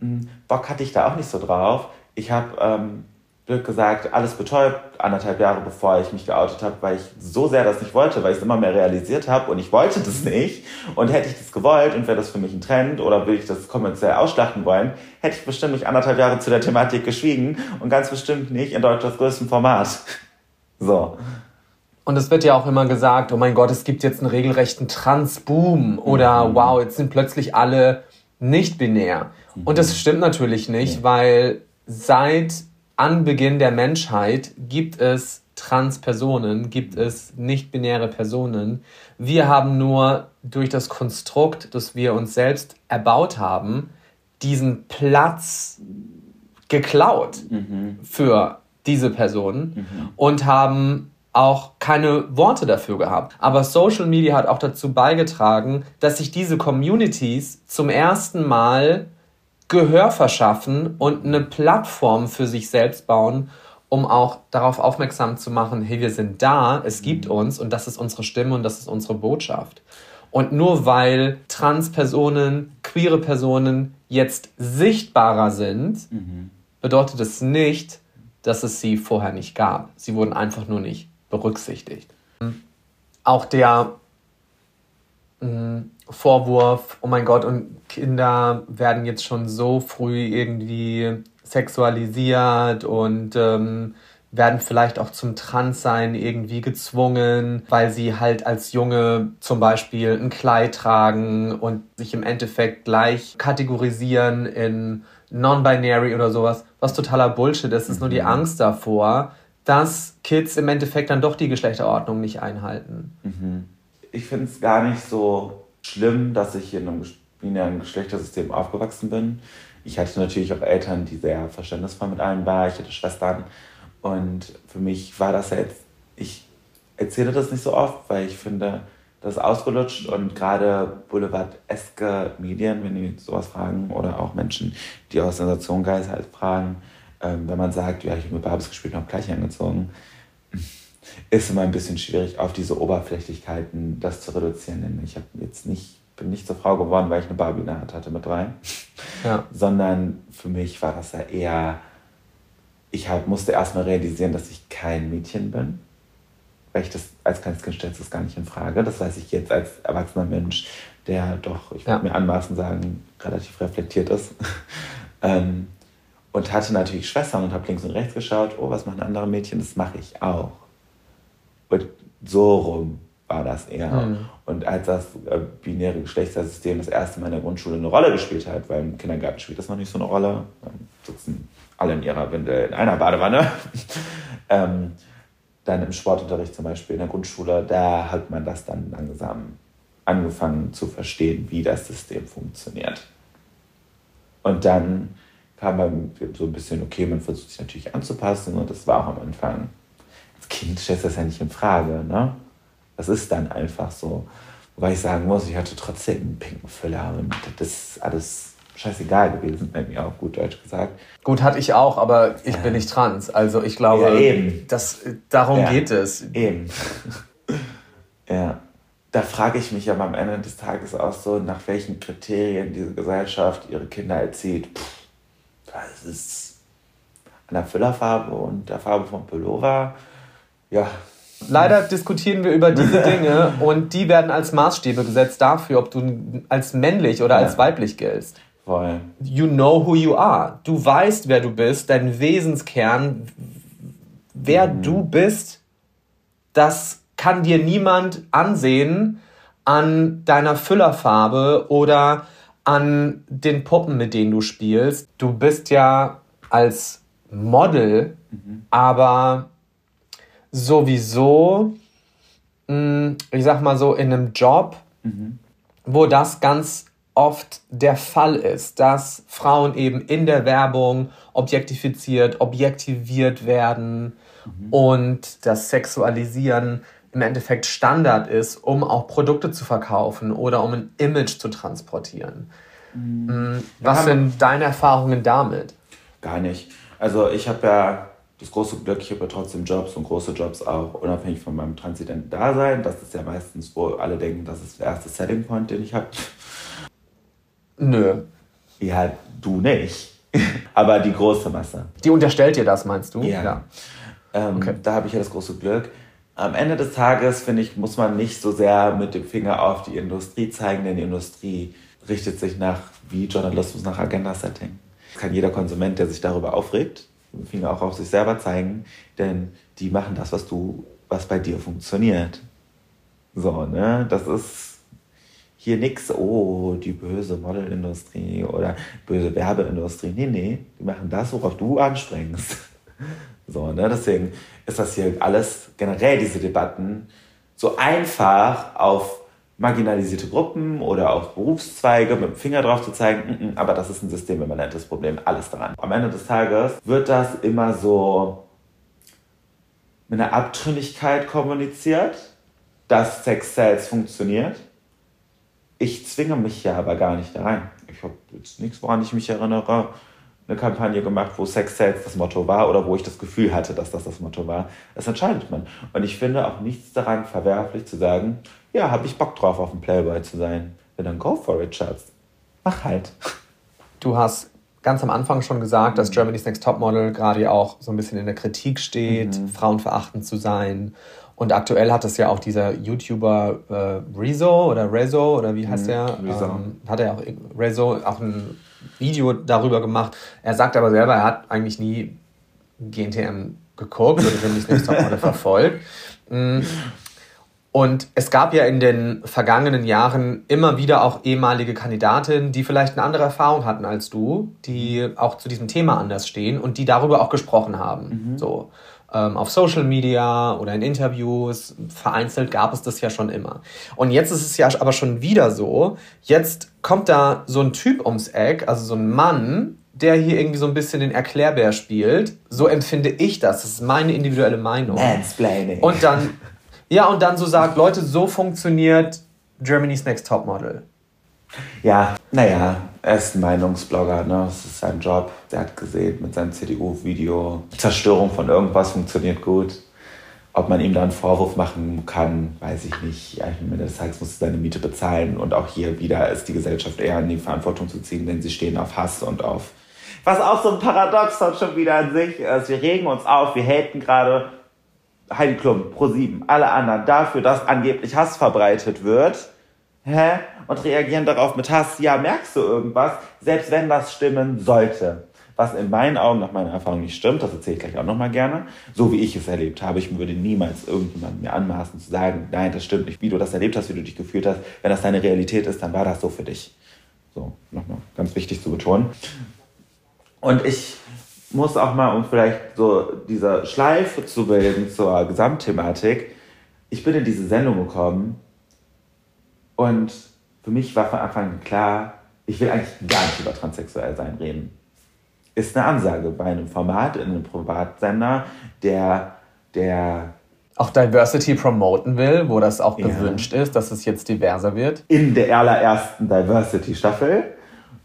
[SPEAKER 2] hm, Bock hatte ich da auch nicht so drauf. Ich habe ähm, blöd gesagt, alles betäubt, anderthalb Jahre bevor ich mich geoutet habe, weil ich so sehr das nicht wollte, weil ich es immer mehr realisiert habe und ich wollte das nicht. Und hätte ich das gewollt und wäre das für mich ein Trend oder würde ich das kommerziell ausschlachten wollen, hätte ich bestimmt nicht anderthalb Jahre zu der Thematik geschwiegen und ganz bestimmt nicht in Deutschlands größtem Format. So.
[SPEAKER 1] Und es wird ja auch immer gesagt, oh mein Gott, es gibt jetzt einen regelrechten Transboom oder mhm. wow, jetzt sind plötzlich alle nicht binär. Und das stimmt natürlich nicht, weil seit Anbeginn der Menschheit gibt es Transpersonen, gibt es nicht-binäre Personen. Wir haben nur durch das Konstrukt, das wir uns selbst erbaut haben, diesen Platz geklaut mhm. für diese Personen, und haben auch keine Worte dafür gehabt. Aber Social Media hat auch dazu beigetragen, dass sich diese Communities zum ersten Mal Gehör verschaffen und eine Plattform für sich selbst bauen, um auch darauf aufmerksam zu machen, hey, wir sind da, es gibt uns und das ist unsere Stimme und das ist unsere Botschaft. Und nur weil Transpersonen, queere Personen jetzt sichtbarer sind, bedeutet es nicht, dass es sie vorher nicht gab. Sie wurden einfach nur nicht berücksichtigt. Auch der mh, Vorwurf, oh mein Gott, und Kinder werden jetzt schon so früh irgendwie sexualisiert und ähm, werden vielleicht auch zum Transsein irgendwie gezwungen, weil sie halt als Junge zum Beispiel ein Kleid tragen und sich im Endeffekt gleich kategorisieren in non-binary oder sowas, was totaler Bullshit ist. Ist nur die Angst davor, dass Kids im Endeffekt dann doch die Geschlechterordnung nicht einhalten.
[SPEAKER 2] Ich finde es gar nicht so schlimm, dass ich in einem binären Geschlechtersystem aufgewachsen bin. Ich hatte natürlich auch Eltern, die sehr verständnisvoll mit allem waren. Ich hatte Schwestern. Und für mich war das jetzt, ich erzähle das nicht so oft, weil ich finde, das ist ausgelutscht und gerade Boulevard-eske Medien, wenn die sowas fragen, oder auch Menschen, die aus Sensationsgeist halt fragen, ähm, wenn man sagt, ja, ich habe mit Babys gespielt und habe gleich angezogen, ist immer ein bisschen schwierig, auf diese Oberflächlichkeiten das zu reduzieren. Denn ich habe jetzt nicht, bin nicht zur Frau geworden, weil ich eine Barbie in der Hand hatte mit drei, *laughs*
[SPEAKER 1] Ja.
[SPEAKER 2] sondern für mich war das ja eher, ich hab, musste erstmal realisieren, dass ich kein Mädchen bin. Weil ich das als kleines Kind stellt das gar nicht in Frage. Das weiß ich jetzt als erwachsener Mensch, der doch, ich würde
[SPEAKER 1] Ja.
[SPEAKER 2] mir anmaßen sagen, relativ reflektiert ist. *laughs* ähm, und hatte natürlich Schwestern und habe links und rechts geschaut, oh, was machen andere Mädchen, das mache ich auch. Und so rum war das eher.
[SPEAKER 1] Mhm.
[SPEAKER 2] Und als das äh, binäre Geschlechtersystem das erste Mal in der Grundschule eine Rolle gespielt hat, weil im Kindergarten spielt das noch nicht so eine Rolle, dann sitzen alle in ihrer Windel in einer Badewanne. *laughs* ähm, dann im Sportunterricht zum Beispiel in der Grundschule, da hat man das dann langsam angefangen zu verstehen, wie das System funktioniert. Und dann kam man so ein bisschen, okay, man versucht sich natürlich anzupassen und das war auch am Anfang. Als Kind stellt das ja nicht in Frage, ne? Das ist dann einfach so. Wobei ich sagen muss, ich hatte trotzdem einen pinken Füller und das ist alles scheißegal gewesen, bei mir auf gut Deutsch gesagt.
[SPEAKER 1] Gut, hatte ich auch, aber ich bin nicht trans. Also ich glaube,
[SPEAKER 2] Ja, eben.
[SPEAKER 1] Das, darum
[SPEAKER 2] Ja.
[SPEAKER 1] geht es.
[SPEAKER 2] Eben. *laughs* ja. Da frage ich mich aber am Ende des Tages auch so, nach welchen Kriterien diese Gesellschaft ihre Kinder erzieht. Pff, das ist an der Füllerfarbe und der Farbe vom Pullover. Ja,
[SPEAKER 1] Leider diskutieren wir über diese Dinge *laughs* und die werden als Maßstäbe gesetzt dafür, ob du als männlich oder als
[SPEAKER 2] Ja.
[SPEAKER 1] weiblich giltst.
[SPEAKER 2] voll.
[SPEAKER 1] You know who you are. Du weißt, wer du bist, dein Wesenskern, wer du bist, das kann dir niemand ansehen an deiner Füllerfarbe oder an den Puppen, mit denen du spielst. Du bist ja als Model, aber sowieso, mh, ich sag mal so, in einem Job, wo das ganz oft der Fall ist, dass Frauen eben in der Werbung objektifiziert, objektiviert werden und das Sexualisieren im Endeffekt Standard ist, um auch Produkte zu verkaufen oder um ein Image zu transportieren. Mm, Was sind deine Erfahrungen damit?
[SPEAKER 2] Gar nicht. Also ich habe ja das große Glück, ich habe ja trotzdem Jobs und große Jobs auch, unabhängig von meinem transidenten Dasein. Das ist ja meistens, wo alle denken, das ist der erste Setting Point, den ich habe.
[SPEAKER 1] Nö.
[SPEAKER 2] Ja, du nicht. *laughs* Aber die große Masse.
[SPEAKER 1] Die unterstellt dir das, meinst du?
[SPEAKER 2] Ja. Ähm,
[SPEAKER 1] Okay.
[SPEAKER 2] Da habe ich ja das große Glück. Am Ende des Tages, finde ich, muss man nicht so sehr mit dem Finger auf die Industrie zeigen, denn die Industrie richtet sich nach, wie Journalismus nach Agenda-Setting. Kann jeder Konsument, der sich darüber aufregt, Finger auch auf sich selber zeigen, denn die machen das, was du, was bei dir funktioniert. So, ne? Das ist hier nix, oh, die böse Modelindustrie oder böse Werbeindustrie. Nee, nee, die machen das, worauf du anspringst. *laughs* So, ne? Deswegen ist das hier alles, generell diese Debatten, so einfach auf marginalisierte Gruppen oder auf Berufszweige mit dem Finger drauf zu zeigen, mm, mm, aber das ist ein systemimmanentes Problem, alles daran. Am Ende des Tages wird das immer so mit einer Abtrünnigkeit kommuniziert, dass Sex Sales funktioniert. Ich zwinge mich ja aber gar nicht da rein. Ich habe jetzt nichts, woran ich mich erinnere, eine Kampagne gemacht, wo Sex Sales das Motto war oder wo ich das Gefühl hatte, dass das das Motto war. Das entscheidet man. Und ich finde auch nichts daran verwerflich zu sagen, ja, habe ich Bock drauf, auf dem Playboy zu sein. Ja, dann go for it, Schatz. Mach halt.
[SPEAKER 1] Du hast ganz am Anfang schon gesagt, dass Germany's Next Topmodel gerade auch so ein bisschen in der Kritik steht, mhm. frauenverachtend zu sein. Und aktuell hat es ja auch dieser YouTuber äh, Rezo oder Rezo oder wie heißt mhm, der? Ähm, hat er auch Rezo auch ein Video darüber gemacht. Er sagt aber selber, er hat eigentlich nie GNTM geguckt oder Germany's Next Topmodel verfolgt. Mhm. Und es gab ja in den vergangenen Jahren immer wieder auch ehemalige Kandidatinnen, die vielleicht eine andere Erfahrung hatten als du, die auch zu diesem Thema anders stehen und die darüber auch gesprochen haben. Mhm. So auf Social Media oder in Interviews, vereinzelt gab es das ja schon immer. Und jetzt ist es ja aber schon wieder so, jetzt kommt da so ein Typ ums Eck, also so ein Mann, der hier irgendwie so ein bisschen den Erklärbär spielt. So empfinde ich das. Das ist meine individuelle Meinung. Mansplaining. Und dann ja, und dann so sagt, Leute, so funktioniert Germany's Next Topmodel.
[SPEAKER 2] Ja, naja, er ist ein Meinungsblogger, ne? Das ist sein Job. Der hat gesehen mit seinem CDU-Video, Zerstörung von irgendwas funktioniert gut. Ob man ihm da einen Vorwurf machen kann, weiß ich nicht. Ja, am Ende des Tages muss er seine Miete bezahlen. Und auch hier wieder ist die Gesellschaft eher in die Verantwortung zu ziehen, denn sie stehen auf Hass und auf. Was auch so ein Paradoxon schon wieder an sich ist. Wir regen uns auf, wir haten gerade Heidi Klum, Pro7, alle anderen dafür, dass angeblich Hass verbreitet wird. Hä? Und reagieren darauf mit Hass. Ja, merkst du irgendwas? Selbst wenn das stimmen sollte. Was in meinen Augen nach meiner Erfahrung nicht stimmt, das erzähle ich gleich auch nochmal gerne. So wie ich es erlebt habe. Ich würde niemals irgendjemandem mir anmaßen zu sagen, nein, das stimmt nicht, wie du das erlebt hast, wie du dich gefühlt hast. Wenn das deine Realität ist, dann war das so für dich. So, nochmal ganz wichtig zu betonen. Und ich muss auch mal, um vielleicht so diese Schleife zu bilden zur Gesamtthematik, ich bin in diese Sendung gekommen und für mich war von Anfang an klar, ich will eigentlich gar nicht über transsexuell sein reden. Ist eine Ansage bei einem Format, in einem Privatsender, der, der
[SPEAKER 1] auch Diversity promoten will, wo das auch ja. gewünscht ist, dass es jetzt diverser wird.
[SPEAKER 2] In der allerersten Diversity-Staffel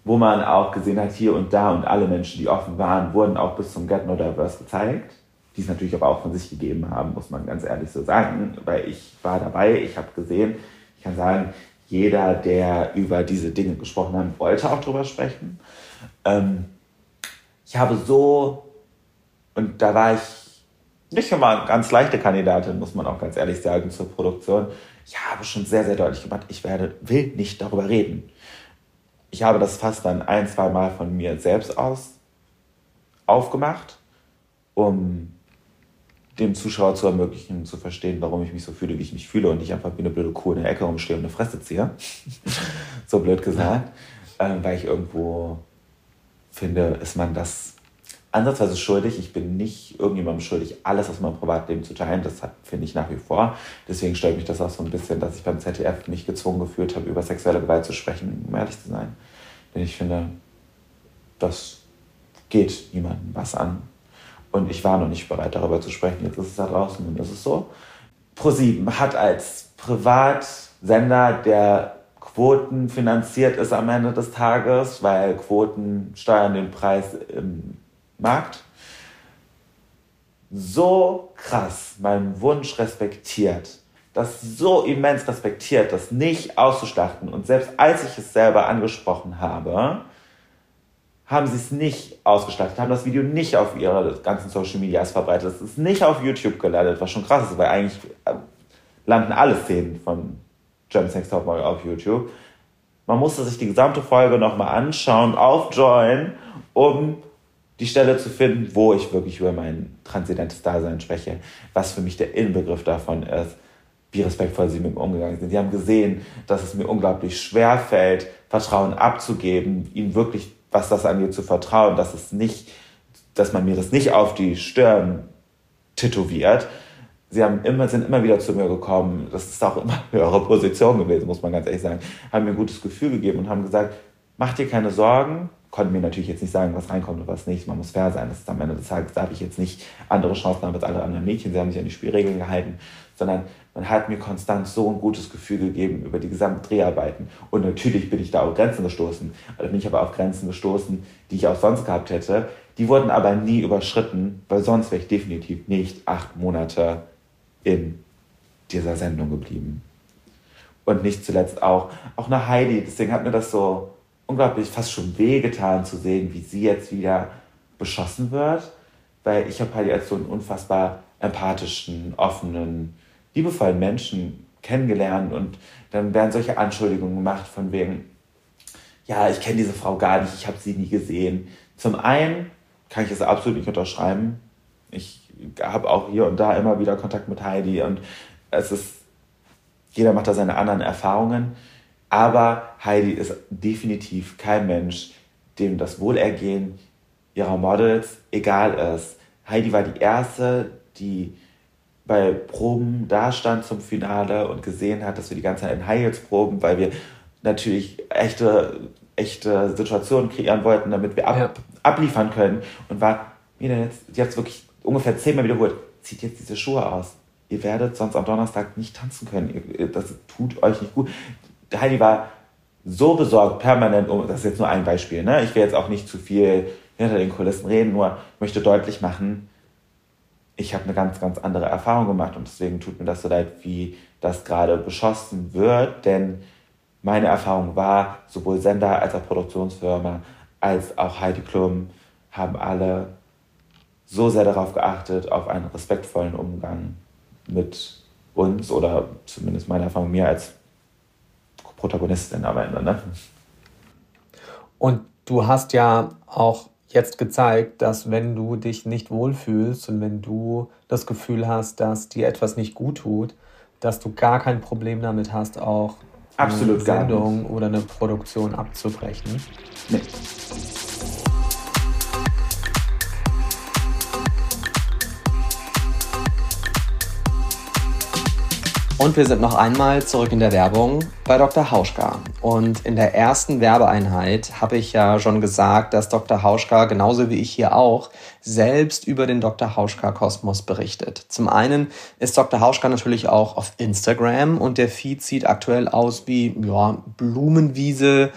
[SPEAKER 2] wo man auch gesehen hat, hier und da und alle Menschen, die offen waren, wurden auch bis zum Get No Diverse gezeigt, die es natürlich aber auch von sich gegeben haben, muss man ganz ehrlich so sagen, weil ich war dabei, ich habe gesehen, ich kann sagen, jeder, der über diese Dinge gesprochen hat, wollte auch drüber sprechen. Ähm, ich habe so, und da war ich nicht immer ganz leichte Kandidatin, muss man auch ganz ehrlich sagen, zur Produktion. Ich habe schon sehr, sehr deutlich gemacht, ich werde, will nicht darüber reden ich habe das fast dann ein, zwei Mal von mir selbst aus aufgemacht, um dem Zuschauer zu ermöglichen, zu verstehen, warum ich mich so fühle, wie ich mich fühle und nicht einfach wie eine blöde Kuh in der Ecke rumstehe und eine Fresse ziehe. *laughs* so blöd gesagt. Ähm, weil ich irgendwo finde, ist man das ansatzweise schuldig. Ich bin nicht irgendjemandem schuldig, alles aus meinem Privatleben zu teilen. Das finde ich nach wie vor. Deswegen stört mich das auch so ein bisschen, dass ich beim ZDF mich gezwungen gefühlt habe, über sexuelle Gewalt zu sprechen, um ehrlich zu sein. Denn ich finde, das geht niemandem was an. Und ich war noch nicht bereit, darüber zu sprechen. Jetzt ist es da draußen und ist so. ProSieben hat als Privatsender, der Quoten finanziert ist am Ende des Tages, weil Quoten steuern den Preis im Markt so krass meinen Wunsch respektiert, das so immens respektiert, das nicht auszuschlachten. Und selbst als ich es selber angesprochen habe, haben sie es nicht ausgeschlachtet, haben das Video nicht auf ihre ganzen Social Medias verbreitet. Es ist nicht auf YouTube gelandet, was schon krass ist, weil eigentlich äh, landen alle Szenen von German Sex Topmodel auf YouTube. Man musste sich die gesamte Folge nochmal anschauen auf Join, um die Stelle zu finden, wo ich wirklich über mein transzendentes Dasein spreche, was für mich der Inbegriff davon ist, wie respektvoll sie mit mir umgegangen sind. Sie haben gesehen, dass es mir unglaublich schwer fällt, Vertrauen abzugeben, ihnen wirklich, was das angeht, zu vertrauen, dass es nicht, dass man mir das nicht auf die Stirn tätowiert. Sie haben immer, sind immer wieder zu mir gekommen. Das ist auch immer höhere Position gewesen, muss man ganz ehrlich sagen. Haben mir ein gutes Gefühl gegeben und haben gesagt, mach dir keine Sorgen. Konnten mir natürlich jetzt nicht sagen, was reinkommt und was nicht. Man muss fair sein. Das ist am Ende des Tages, da habe ich jetzt nicht andere Chancen als alle anderen Mädchen. Sie haben sich an die Spielregeln gehalten, sondern man hat mir konstant so ein gutes Gefühl gegeben über die gesamten Dreharbeiten. Und natürlich bin ich da auf Grenzen gestoßen. Also bin ich aber auf Grenzen gestoßen, die ich auch sonst gehabt hätte. Die wurden aber nie überschritten, weil sonst wäre ich definitiv nicht acht Monate in dieser Sendung geblieben. Und nicht zuletzt auch, auch eine Heidi. Deswegen hat mir das so unglaublich fast schon wehgetan zu sehen, wie sie jetzt wieder beschossen wird. Weil ich habe Heidi als so einen unfassbar empathischen, offenen, liebevollen Menschen kennengelernt und dann werden solche Anschuldigungen gemacht von wegen, ja, ich kenne diese Frau gar nicht, ich habe sie nie gesehen. Zum einen kann ich es absolut nicht unterschreiben. Ich habe auch hier und da immer wieder Kontakt mit Heidi und es ist, jeder macht da seine anderen Erfahrungen. Aber Heidi ist definitiv kein Mensch, dem das Wohlergehen ihrer Models egal ist. Heidi war die erste, die bei Proben da stand zum Finale und gesehen hat, dass wir die ganze Zeit in High Heels proben, weil wir natürlich echte, echte Situationen kreieren wollten, damit wir ab, ja. abliefern können. Und war, wie denn jetzt, die hat es wirklich ungefähr zehnmal wiederholt, zieht jetzt diese Schuhe aus. Ihr werdet sonst am Donnerstag nicht tanzen können. Das tut euch nicht gut. Heidi war so besorgt, permanent, das ist jetzt nur ein Beispiel, ne? ich will jetzt auch nicht zu viel hinter den Kulissen reden, nur möchte deutlich machen, ich habe eine ganz, ganz andere Erfahrung gemacht und deswegen tut mir das so leid, wie das gerade beschossen wird, denn meine Erfahrung war, sowohl Sender als auch Produktionsfirma als auch Heidi Klum haben alle so sehr darauf geachtet, auf einen respektvollen Umgang mit uns oder zumindest meiner Erfahrung mir als Protagonistin am Ende. Ne?
[SPEAKER 1] Und du hast ja auch jetzt gezeigt, dass wenn du dich nicht wohlfühlst und wenn du das Gefühl hast, dass dir etwas nicht gut tut, dass du gar kein Problem damit hast, auch Absolut eine Sendung oder eine Produktion abzubrechen. Nee. Und wir sind noch einmal zurück in der Werbung bei Dr. Hauschka. Und in der ersten Werbeeinheit habe ich ja schon gesagt, dass Dr. Hauschka, genauso wie ich hier auch, selbst über den Dr. Hauschka-Kosmos berichtet. Zum einen ist Dr. Hauschka natürlich auch auf Instagram und der Feed sieht aktuell aus wie ja, Blumenwiese,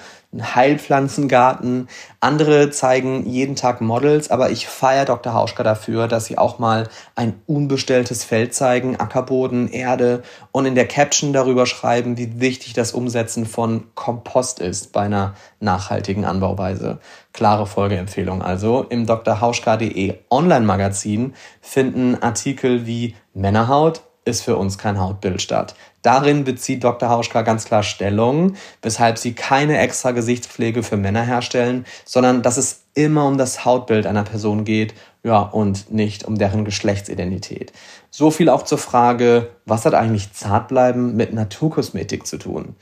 [SPEAKER 1] Heilpflanzengarten. Andere zeigen jeden Tag Models, aber ich feiere Dr. Hauschka dafür, dass sie auch mal ein unbestelltes Feld zeigen, Ackerboden, Erde und in der Caption darüber schreiben, wie wichtig das Umsetzen von Kompost ist bei einer nachhaltigen Anbauweise. Klare Folgeempfehlung also. Im drhauschka.de Online-Magazin finden Artikel wie Männerhaut, ist für uns kein Hautbild statt. Darin bezieht Dr. Hauschka ganz klar Stellung, weshalb sie keine extra Gesichtspflege für Männer herstellen, sondern dass es immer um das Hautbild einer Person geht, ja, und nicht um deren Geschlechtsidentität. So viel auch zur Frage, was hat eigentlich Zartbleiben mit Naturkosmetik zu tun?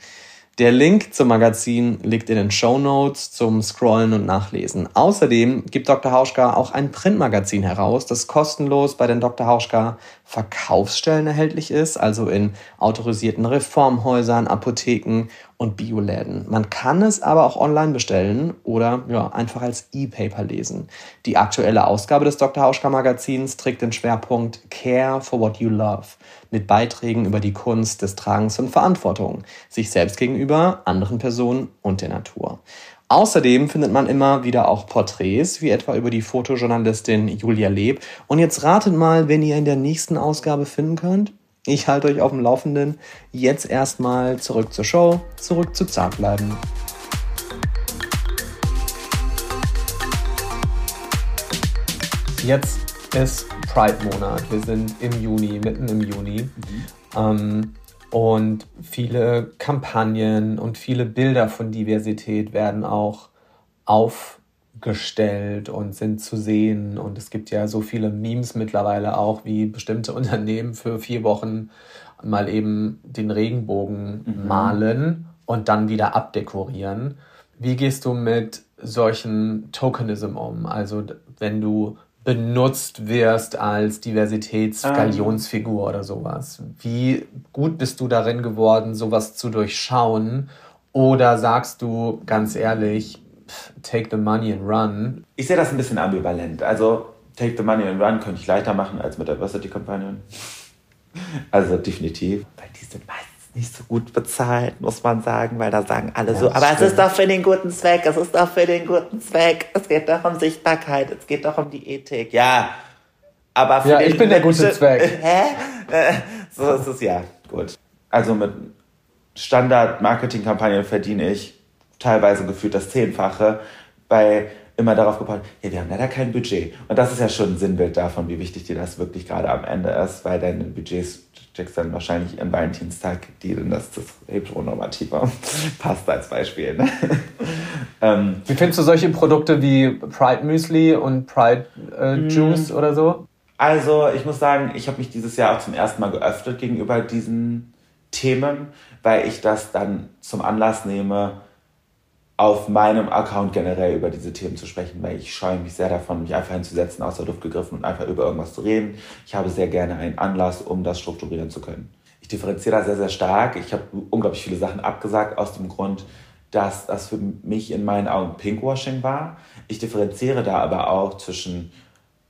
[SPEAKER 1] Der Link zum Magazin liegt in den Show Notes zum Scrollen und Nachlesen. Außerdem gibt Dr. Hauschka auch ein Printmagazin heraus, das kostenlos bei den Dr. Hauschka Verkaufsstellen erhältlich ist, also in autorisierten Reformhäusern, Apotheken und Bioläden. Man kann es aber auch online bestellen oder ja, einfach als E-Paper lesen. Die aktuelle Ausgabe des Dr. Hauschka Magazins trägt den Schwerpunkt Care for what you love mit Beiträgen über die Kunst des Tragens und Verantwortung, sich selbst gegenüber, anderen Personen und der Natur. Außerdem findet man immer wieder auch Porträts, wie etwa über die Fotojournalistin Julia Leb. Und jetzt ratet mal, wen ihr in der nächsten Ausgabe finden könnt. Ich halte euch auf dem Laufenden. Jetzt erstmal zurück zur Show, zurück zu Zartbleiben. Jetzt ist Pride-Monat. Wir sind im Juni, mitten im Juni. Mhm. Ähm, und viele Kampagnen und viele Bilder von Diversität werden auch aufgestellt und sind zu sehen. Und es gibt ja so viele Memes mittlerweile auch, wie bestimmte *laughs* Unternehmen für vier Wochen mal eben den Regenbogen mhm. malen und dann wieder abdekorieren. Wie gehst du mit solchen Tokenism um? Also wenn du benutzt wirst als Diversitätsgalionsfigur ähm. oder sowas. Wie gut bist du darin geworden, sowas zu durchschauen Oder sagst du ganz ehrlich, take the money and run?
[SPEAKER 2] Ich sehe das ein bisschen ambivalent. Also take the money and run könnte ich leichter machen als mit Diversity-Kampagnen. *laughs* Also definitiv. Weil die sind meistens nicht so gut bezahlt, muss man sagen, weil da sagen alle ja, so, aber stimmt. es ist doch für den guten Zweck, es ist doch für den guten Zweck, es geht doch um Sichtbarkeit, es geht doch um die Ethik. Ja, aber für
[SPEAKER 1] ja, ich bin der gute Zweck. *laughs*
[SPEAKER 2] Hä? Äh, so ist es ja. Gut. Also mit Standard-Marketing-Kampagnen verdiene ich teilweise gefühlt das Zehnfache, weil immer darauf gebaut, ja, wir haben leider kein Budget. Und das ist ja schon ein Sinnbild davon, wie wichtig dir das wirklich gerade am Ende ist, weil deine Budgets steckst dann wahrscheinlich im Valentinstag, die dann das, das heteronormative *laughs* passt als Beispiel. Ne? *laughs*
[SPEAKER 1] ähm, wie findest du solche Produkte wie Pride Müsli und Pride äh, mm. Juice oder so?
[SPEAKER 2] Also ich muss sagen, ich habe mich dieses Jahr auch zum ersten Mal geöffnet gegenüber diesen Themen, weil ich das dann zum Anlass nehme, auf meinem Account generell über diese Themen zu sprechen, weil ich scheue mich sehr davon, mich einfach hinzusetzen, aus der Luft gegriffen und einfach über irgendwas zu reden. Ich habe sehr gerne einen Anlass, um das strukturieren zu können. Ich differenziere da sehr, sehr stark. Ich habe unglaublich viele Sachen abgesagt aus dem Grund, dass das für mich in meinen Augen Pinkwashing war. Ich differenziere da aber auch zwischen,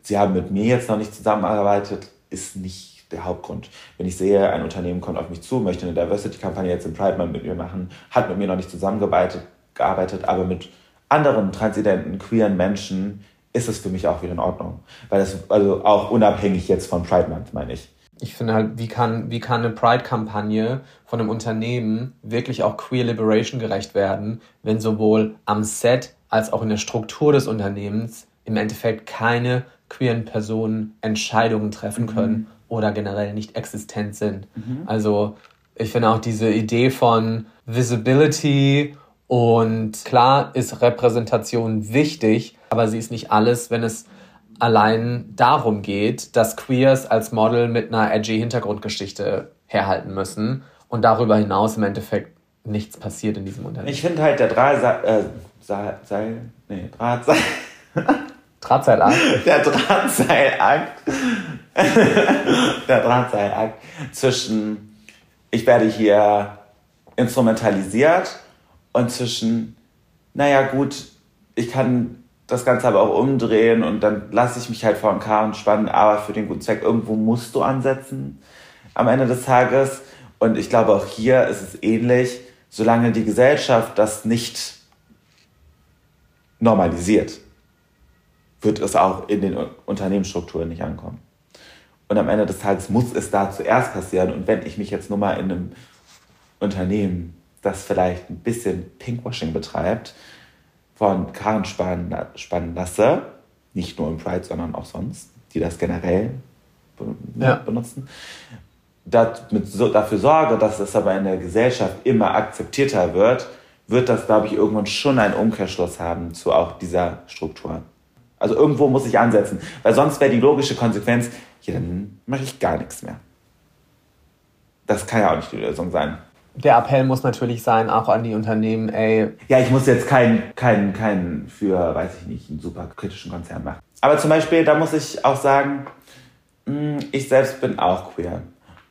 [SPEAKER 2] Sie haben mit mir jetzt noch nicht zusammengearbeitet, ist nicht der Hauptgrund. Wenn ich sehe, ein Unternehmen kommt auf mich zu, möchte eine Diversity-Kampagne jetzt im Pride Month mit mir machen, hat mit mir noch nicht zusammengearbeitet, gearbeitet, aber mit anderen transidenten, queeren Menschen ist es für mich auch wieder in Ordnung. Weil das, also auch unabhängig jetzt von Pride Month, meine ich.
[SPEAKER 1] Ich finde halt, wie kann, wie kann eine Pride-Kampagne von einem Unternehmen wirklich auch Queer Liberation gerecht werden, wenn sowohl am Set als auch in der Struktur des Unternehmens im Endeffekt keine queeren Personen Entscheidungen treffen können mhm. oder generell nicht existent sind. Mhm. Also ich finde auch diese Idee von Visibility und klar ist Repräsentation wichtig, aber sie ist nicht alles, wenn es allein darum geht, dass Queers als Model mit einer edgy Hintergrundgeschichte herhalten müssen und darüber hinaus im Endeffekt nichts passiert in diesem Unternehmen.
[SPEAKER 2] Ich finde halt der Drahtseil, äh, Seil, Seil, nee, Drahtseil.
[SPEAKER 1] Drahtseilakt? *laughs*
[SPEAKER 2] Der Drahtseilakt. *laughs* der Drahtseilakt zwischen, ich werde hier instrumentalisiert und zwischen, naja gut, ich kann das Ganze aber auch umdrehen und dann lasse ich mich halt vor den Karren spannen, aber für den guten Zweck, irgendwo musst du ansetzen am Ende des Tages. Und ich glaube, auch hier ist es ähnlich, solange die Gesellschaft das nicht normalisiert, wird es auch in den Unternehmensstrukturen nicht ankommen. Und am Ende des Tages muss es da zuerst passieren. Und wenn ich mich jetzt nur mal in einem Unternehmen das vielleicht ein bisschen Pinkwashing betreibt, von spannen lasse, nicht nur im Pride, sondern auch sonst, die das generell ja. benutzen, dafür sorge, dass das aber in der Gesellschaft immer akzeptierter wird, wird das, glaube ich, irgendwann schon einen Umkehrschluss haben zu auch dieser Struktur. Also irgendwo muss ich ansetzen, weil sonst wäre die logische Konsequenz, ja, dann mache ich gar nichts mehr. Das kann ja auch nicht die Lösung sein
[SPEAKER 1] der Appell muss natürlich sein, auch an die Unternehmen, ey.
[SPEAKER 2] Ja, ich muss jetzt keinen kein, kein für, weiß ich nicht, einen super kritischen Konzern machen. Aber zum Beispiel, da muss ich auch sagen, hm, ich selbst bin auch queer.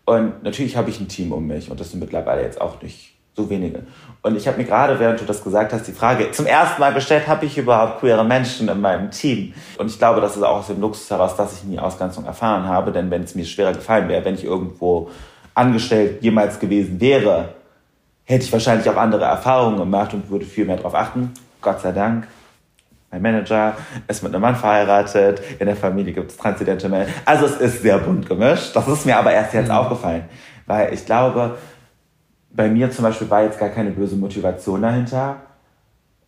[SPEAKER 2] Und natürlich habe ich ein Team um mich und das sind mittlerweile jetzt auch nicht so wenige. Und ich habe mir gerade, während du das gesagt hast, die Frage zum ersten Mal gestellt, habe ich überhaupt queere Menschen in meinem Team? Und ich glaube, das ist auch aus dem Luxus heraus, dass ich nie Ausgrenzung erfahren habe, denn wenn es mir schwerer gefallen wäre, wenn ich irgendwo angestellt jemals gewesen wäre, hätte ich wahrscheinlich auch andere Erfahrungen gemacht und würde viel mehr darauf achten. Gott sei Dank. Mein Manager ist mit einem Mann verheiratet, in der Familie gibt es transidente Männer. Also es ist sehr bunt gemischt. Das ist mir aber erst jetzt mhm. aufgefallen. Weil ich glaube, bei mir zum Beispiel war jetzt gar keine böse Motivation dahinter.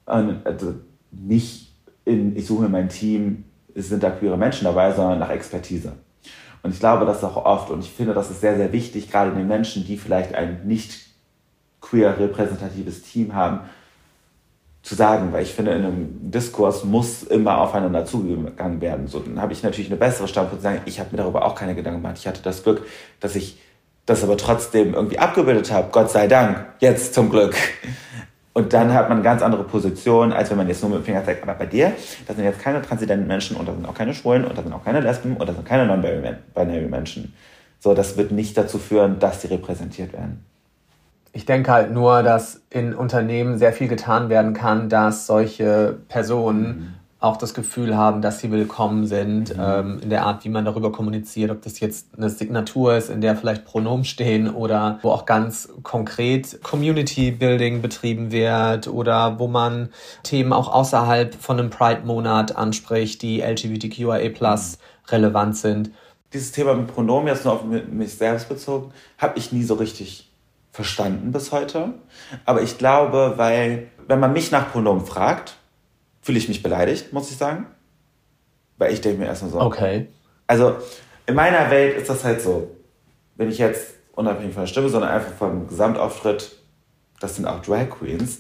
[SPEAKER 2] Und also nicht in, ich suche in meinem Team, es sind da queere Menschen dabei, sondern nach Expertise. Und ich glaube das auch oft und ich finde, das ist sehr, sehr wichtig, gerade den Menschen, die vielleicht ein nicht queer repräsentatives Team haben, zu sagen, weil ich finde, in einem Diskurs muss immer aufeinander zugegangen werden. So, dann habe ich natürlich eine bessere Standpunkt zu sagen, ich habe mir darüber auch keine Gedanken gemacht. Ich hatte das Glück, dass ich das aber trotzdem irgendwie abgebildet habe. Gott sei Dank. Jetzt zum Glück. Und dann hat man eine ganz andere Position, als wenn man jetzt nur mit dem Finger zeigt. Aber bei dir, da sind jetzt keine transidenten Menschen und da sind auch keine Schwulen und da sind auch keine Lesben und da sind keine non-binary Menschen. So, das wird nicht dazu führen, dass sie repräsentiert werden.
[SPEAKER 1] Ich denke halt nur, dass in Unternehmen sehr viel getan werden kann, dass solche Personen mhm. Auch das Gefühl haben, dass sie willkommen sind, mhm. ähm, in der Art, wie man darüber kommuniziert, ob das jetzt eine Signatur ist, in der vielleicht Pronomen stehen oder wo auch ganz konkret Community Building betrieben wird oder wo man Themen auch außerhalb von einem Pride-Monat anspricht, die LGBTQIA plus mhm. relevant sind.
[SPEAKER 2] Dieses Thema mit Pronomen jetzt nur auf mich selbst bezogen, habe ich nie so richtig verstanden bis heute. Aber ich glaube, weil, wenn man mich nach Pronomen fragt, fühle ich mich beleidigt, muss ich sagen. Weil ich denke mir erstmal so. Okay. Also, in meiner Welt ist das halt so. Wenn ich jetzt unabhängig von der Stimme, sondern einfach vom Gesamtauftritt, das sind auch Drag Queens,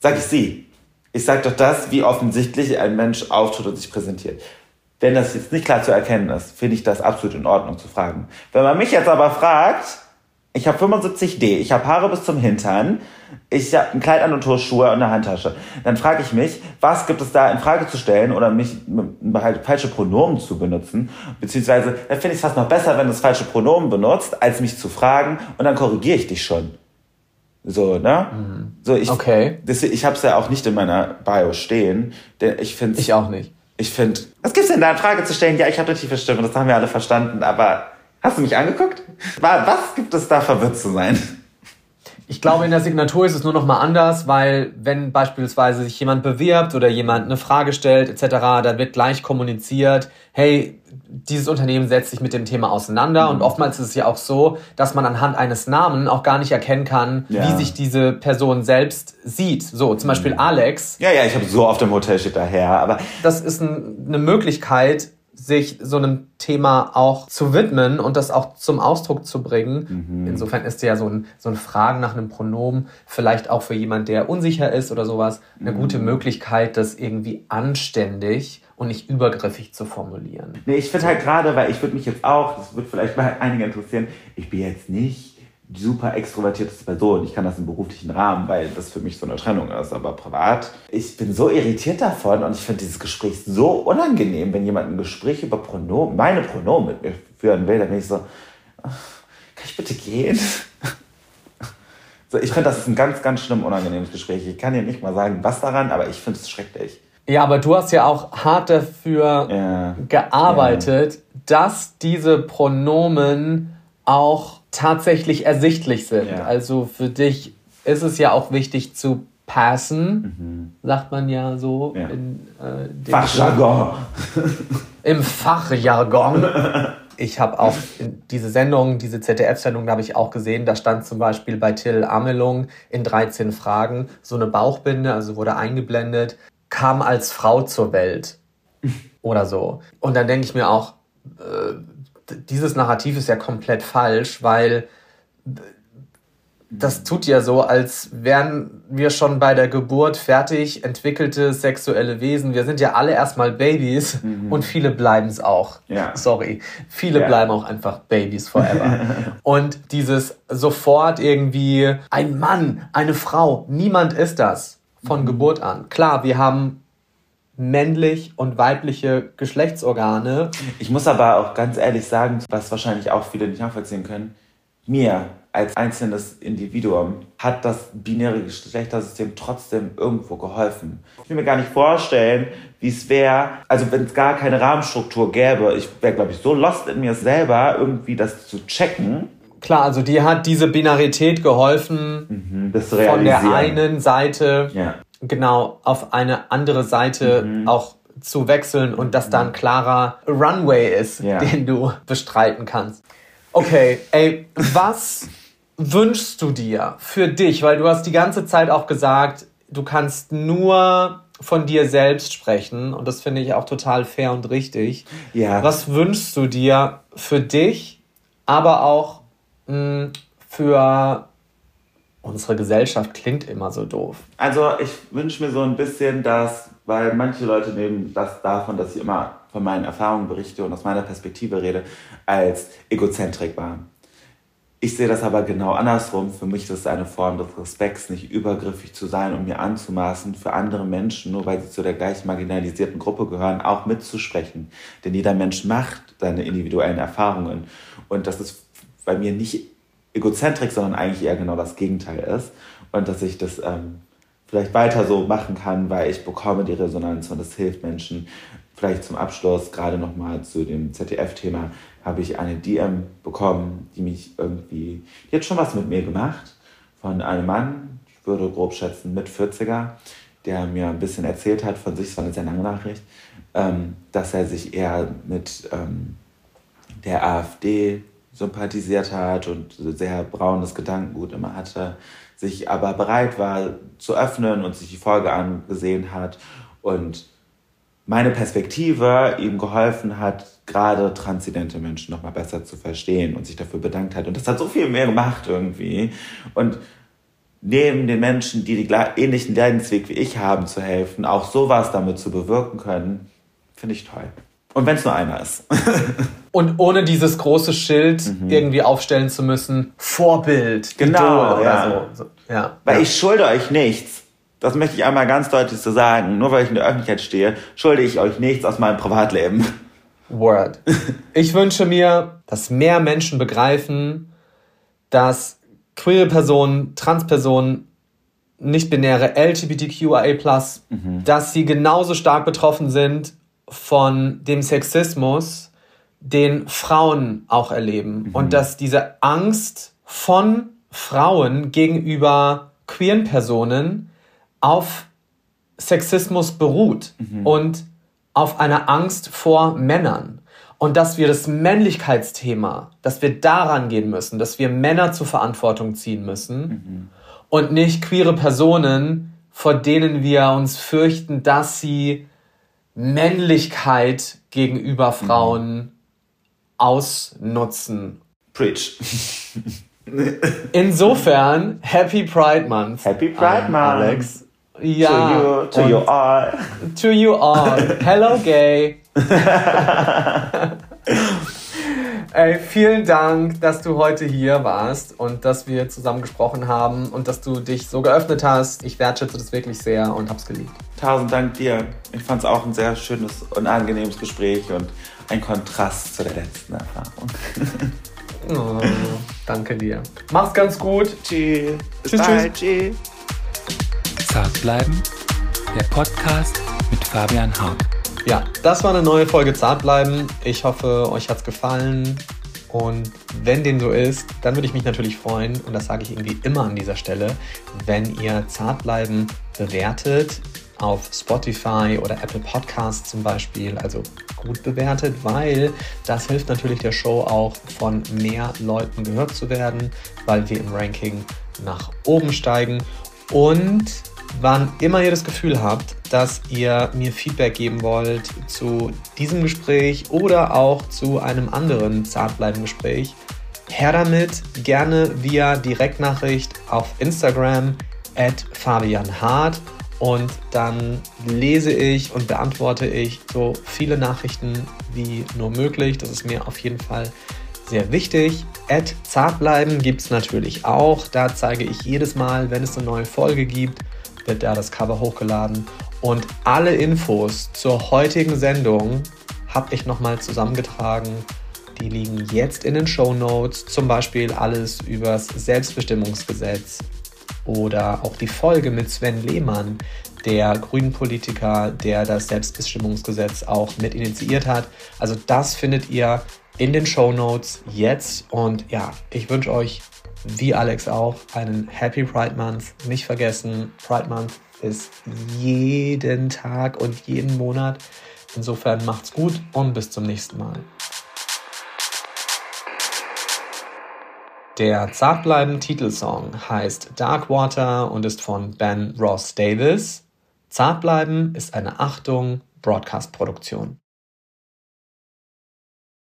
[SPEAKER 2] sage ich sie. Ich sage doch das, wie offensichtlich ein Mensch auftritt und sich präsentiert. Wenn das jetzt nicht klar zu erkennen ist, finde ich das absolut in Ordnung zu fragen. Wenn man mich jetzt aber fragt, ich habe 75D, ich habe Haare bis zum Hintern, ich habe ein Kleid an und Turnschuhe und eine Handtasche. Dann frage ich mich, was gibt es da in Frage zu stellen oder mich halt falsche Pronomen zu benutzen? Beziehungsweise, dann finde ich es fast noch besser, wenn du das falsche Pronomen benutzt, als mich zu fragen und dann korrigiere ich dich schon. So, ne? Mhm. So, ich, okay. Das, ich habe es ja auch nicht in meiner Bio stehen. Denn ich finde
[SPEAKER 1] Ich auch nicht.
[SPEAKER 2] Ich finde, was gibt's denn da in Frage zu stellen? Ja, ich habe eine tiefe Stimme, das haben wir alle verstanden, aber Hast du mich angeguckt? Was gibt es da verwirrt zu sein?
[SPEAKER 1] Ich glaube, in der Signatur ist es nur noch mal anders, weil wenn beispielsweise sich jemand bewirbt oder jemand eine Frage stellt etc., da wird gleich kommuniziert, hey, dieses Unternehmen setzt sich mit dem Thema auseinander mhm. und oftmals ist es ja auch so, dass man anhand eines Namen auch gar nicht erkennen kann, ja. wie sich diese Person selbst sieht. So, zum Beispiel mhm. Alex.
[SPEAKER 2] Ja, ja, ich habe so oft im Hotel steht daher, aber
[SPEAKER 1] das ist ein, eine Möglichkeit, sich so einem Thema auch zu widmen und das auch zum Ausdruck zu bringen. Mhm. Insofern ist ja so ein, so ein Fragen nach einem Pronomen vielleicht auch für jemand, der unsicher ist oder sowas, eine mhm. gute Möglichkeit, das irgendwie anständig und nicht übergriffig zu formulieren.
[SPEAKER 2] Nee, ich finde halt gerade, weil ich würde mich jetzt auch, das wird vielleicht mal *laughs* einige interessieren, ich bin jetzt nicht super extrovertiertes Person. Ich kann das im beruflichen Rahmen, weil das für mich so eine Trennung ist. Aber privat, ich bin so irritiert davon und ich finde dieses Gespräch so unangenehm, wenn jemand ein Gespräch über Pronomen, meine Pronomen mit mir führen will, dann bin ich so, kann ich bitte gehen? *laughs* So, ich finde, das ist ein ganz, ganz schlimm unangenehmes Gespräch. Ich kann dir nicht mal sagen, was daran, aber ich finde es schrecklich.
[SPEAKER 1] Ja, aber du hast ja auch hart dafür ja. gearbeitet, ja. dass diese Pronomen auch tatsächlich ersichtlich sind. Ja. Also für dich ist es ja auch wichtig zu passen, mhm. sagt man ja so ja. in äh, Fachjargon. *laughs* Im Fachjargon. Ich habe auch diese Sendung, diese ZDF-Sendung, da habe ich auch gesehen, da stand zum Beispiel bei Till Amelung in 13 Fragen so eine Bauchbinde, also wurde eingeblendet, kam als Frau zur Welt *laughs* oder so. Und dann denke ich mir auch, äh, dieses Narrativ ist ja komplett falsch, weil das tut ja so, als wären wir schon bei der Geburt fertig entwickelte sexuelle Wesen. Wir sind ja alle erstmal Babys mhm. und viele bleiben es auch. Ja. Sorry. Viele ja. bleiben auch einfach Babys forever. *laughs* und dieses sofort irgendwie ein Mann, eine Frau, niemand ist das von mhm. Geburt an. Klar, wir haben männlich und weibliche Geschlechtsorgane.
[SPEAKER 2] Ich muss aber auch ganz ehrlich sagen, was wahrscheinlich auch viele nicht nachvollziehen können, mir als einzelnes Individuum hat das binäre Geschlechtersystem trotzdem irgendwo geholfen. Ich will mir gar nicht vorstellen, wie es wäre, also wenn es gar keine Rahmenstruktur gäbe, ich wäre, glaube ich, so lost in mir selber, irgendwie das zu checken.
[SPEAKER 1] Klar, also dir hat diese Binarität geholfen, mhm, von der einen Seite ja genau auf eine andere Seite mhm. auch zu wechseln und dass da ein klarer Runway ist, ja. den du bestreiten kannst. Okay, ey, was wünschst du dir für dich? Weil du hast die ganze Zeit auch gesagt, du kannst nur von dir selbst sprechen und das finde ich auch total fair und richtig. Ja. Was wünschst du dir für dich, aber auch mh, hm, für unsere Gesellschaft klingt immer so doof.
[SPEAKER 2] Also ich wünsche mir so ein bisschen, dass, weil manche Leute nehmen das davon, dass ich immer von meinen Erfahrungen berichte und aus meiner Perspektive rede, als Egozentrik wahr. Ich sehe das aber genau andersrum. Für mich ist es eine Form des Respekts, nicht übergriffig zu sein und mir anzumaßen, für andere Menschen, nur weil sie zu der gleichen marginalisierten Gruppe gehören, auch mitzusprechen. Denn jeder Mensch macht seine individuellen Erfahrungen. Und das ist bei mir nicht Egozentrik, sondern eigentlich eher genau das Gegenteil ist. Und dass ich das ähm, vielleicht weiter so machen kann, weil ich bekomme die Resonanz und das hilft Menschen. Vielleicht zum Abschluss, gerade nochmal zu dem ZDF-Thema, habe ich eine DM bekommen, die mich irgendwie, die hat schon was mit mir gemacht, von einem Mann, ich würde grob schätzen mit 40er, der mir ein bisschen erzählt hat von sich, es war eine sehr lange Nachricht, ähm, dass er sich eher mit ähm, der AfD sympathisiert hat und sehr braunes Gedankengut immer hatte, sich aber bereit war zu öffnen und sich die Folge angesehen hat und meine Perspektive ihm geholfen hat, gerade transidente Menschen noch mal besser zu verstehen und sich dafür bedankt hat. Und das hat so viel mehr gemacht irgendwie. Und neben den Menschen, die den ähnlichen Leidensweg wie ich haben, zu helfen, auch sowas damit zu bewirken können, finde ich toll. Und wenn es nur einer ist. *laughs*
[SPEAKER 1] Und ohne dieses große Schild mhm. irgendwie aufstellen zu müssen, Vorbild,
[SPEAKER 2] genau,
[SPEAKER 1] Idol
[SPEAKER 2] ja. oder so. Ja. Weil ja. ich schulde euch nichts. Das möchte ich einmal ganz deutlich so sagen. Nur weil ich in der Öffentlichkeit stehe, schulde ich euch nichts aus meinem Privatleben.
[SPEAKER 1] Word. *laughs* Ich wünsche mir, dass mehr Menschen begreifen, dass queere Personen, Transpersonen, nicht-binäre LGBTQIA+, mhm. dass sie genauso stark betroffen sind von dem Sexismus, den Frauen auch erleben. Mhm. Und dass diese Angst von Frauen gegenüber queeren Personen auf Sexismus beruht mhm. und auf einer Angst vor Männern. Und dass wir das Männlichkeitsthema, dass wir daran gehen müssen, dass wir Männer zur Verantwortung ziehen müssen mhm. und nicht queere Personen, vor denen wir uns fürchten, dass sie Männlichkeit gegenüber Frauen mhm. Ausnutzen. Preach. *laughs* Insofern, Happy Pride Month.
[SPEAKER 2] Happy Pride um, Month. Alex.
[SPEAKER 1] Ja. To you, to you all. To you all. Hello, gay. *laughs* Ey, vielen Dank, dass du heute hier warst und dass wir zusammen gesprochen haben und dass du dich so geöffnet hast. Ich wertschätze das wirklich sehr und hab's geliebt.
[SPEAKER 2] Tausend Dank dir. Ich fand es auch ein sehr schönes und angenehmes Gespräch und ein Kontrast zu der letzten Erfahrung. *laughs*
[SPEAKER 1] oh, danke dir. Mach's ganz gut.
[SPEAKER 2] Tschüss. Tschüss, tschüss. tschüss.
[SPEAKER 3] Zart bleiben. Der Podcast mit Fabian Haug.
[SPEAKER 1] Ja, das war eine neue Folge Zart bleiben. Ich hoffe, euch hat's gefallen. Und wenn dem so ist, dann würde ich mich natürlich freuen, und das sage ich irgendwie immer an dieser Stelle, wenn ihr zart bleiben bewertet auf Spotify oder Apple Podcasts zum Beispiel, also gut bewertet, weil das hilft natürlich der Show auch von mehr Leuten gehört zu werden, weil wir im Ranking nach oben steigen. Und wann immer ihr das Gefühl habt, dass ihr mir Feedback geben wollt zu diesem Gespräch oder auch zu einem anderen Zartbleiben-Gespräch, her damit gerne via Direktnachricht auf Instagram at Fabian Hart und dann lese ich und beantworte ich so viele Nachrichten wie nur möglich. Das ist mir auf jeden Fall sehr wichtig. At Zartbleiben gibt es natürlich auch. Da zeige ich jedes Mal, wenn es eine neue Folge gibt, wird da das Cover hochgeladen. Und alle Infos zur heutigen Sendung habe ich nochmal zusammengetragen. Die liegen jetzt in den Show Notes. Zum Beispiel alles übers Selbstbestimmungsgesetz oder auch die Folge mit Sven Lehmann, der grünen Politiker, der das Selbstbestimmungsgesetz auch mit initiiert hat. Also das findet ihr in den Show Notes jetzt. Und ja, ich wünsche euch wie Alex auch, einen Happy Pride Month. Nicht vergessen, Pride Month ist jeden Tag und jeden Monat. Insofern macht's gut und bis zum nächsten Mal. Der zartbleiben Titelsong heißt Dark Water und ist von Ben Ross Davis. Zartbleiben ist eine Achtung Broadcast-Produktion.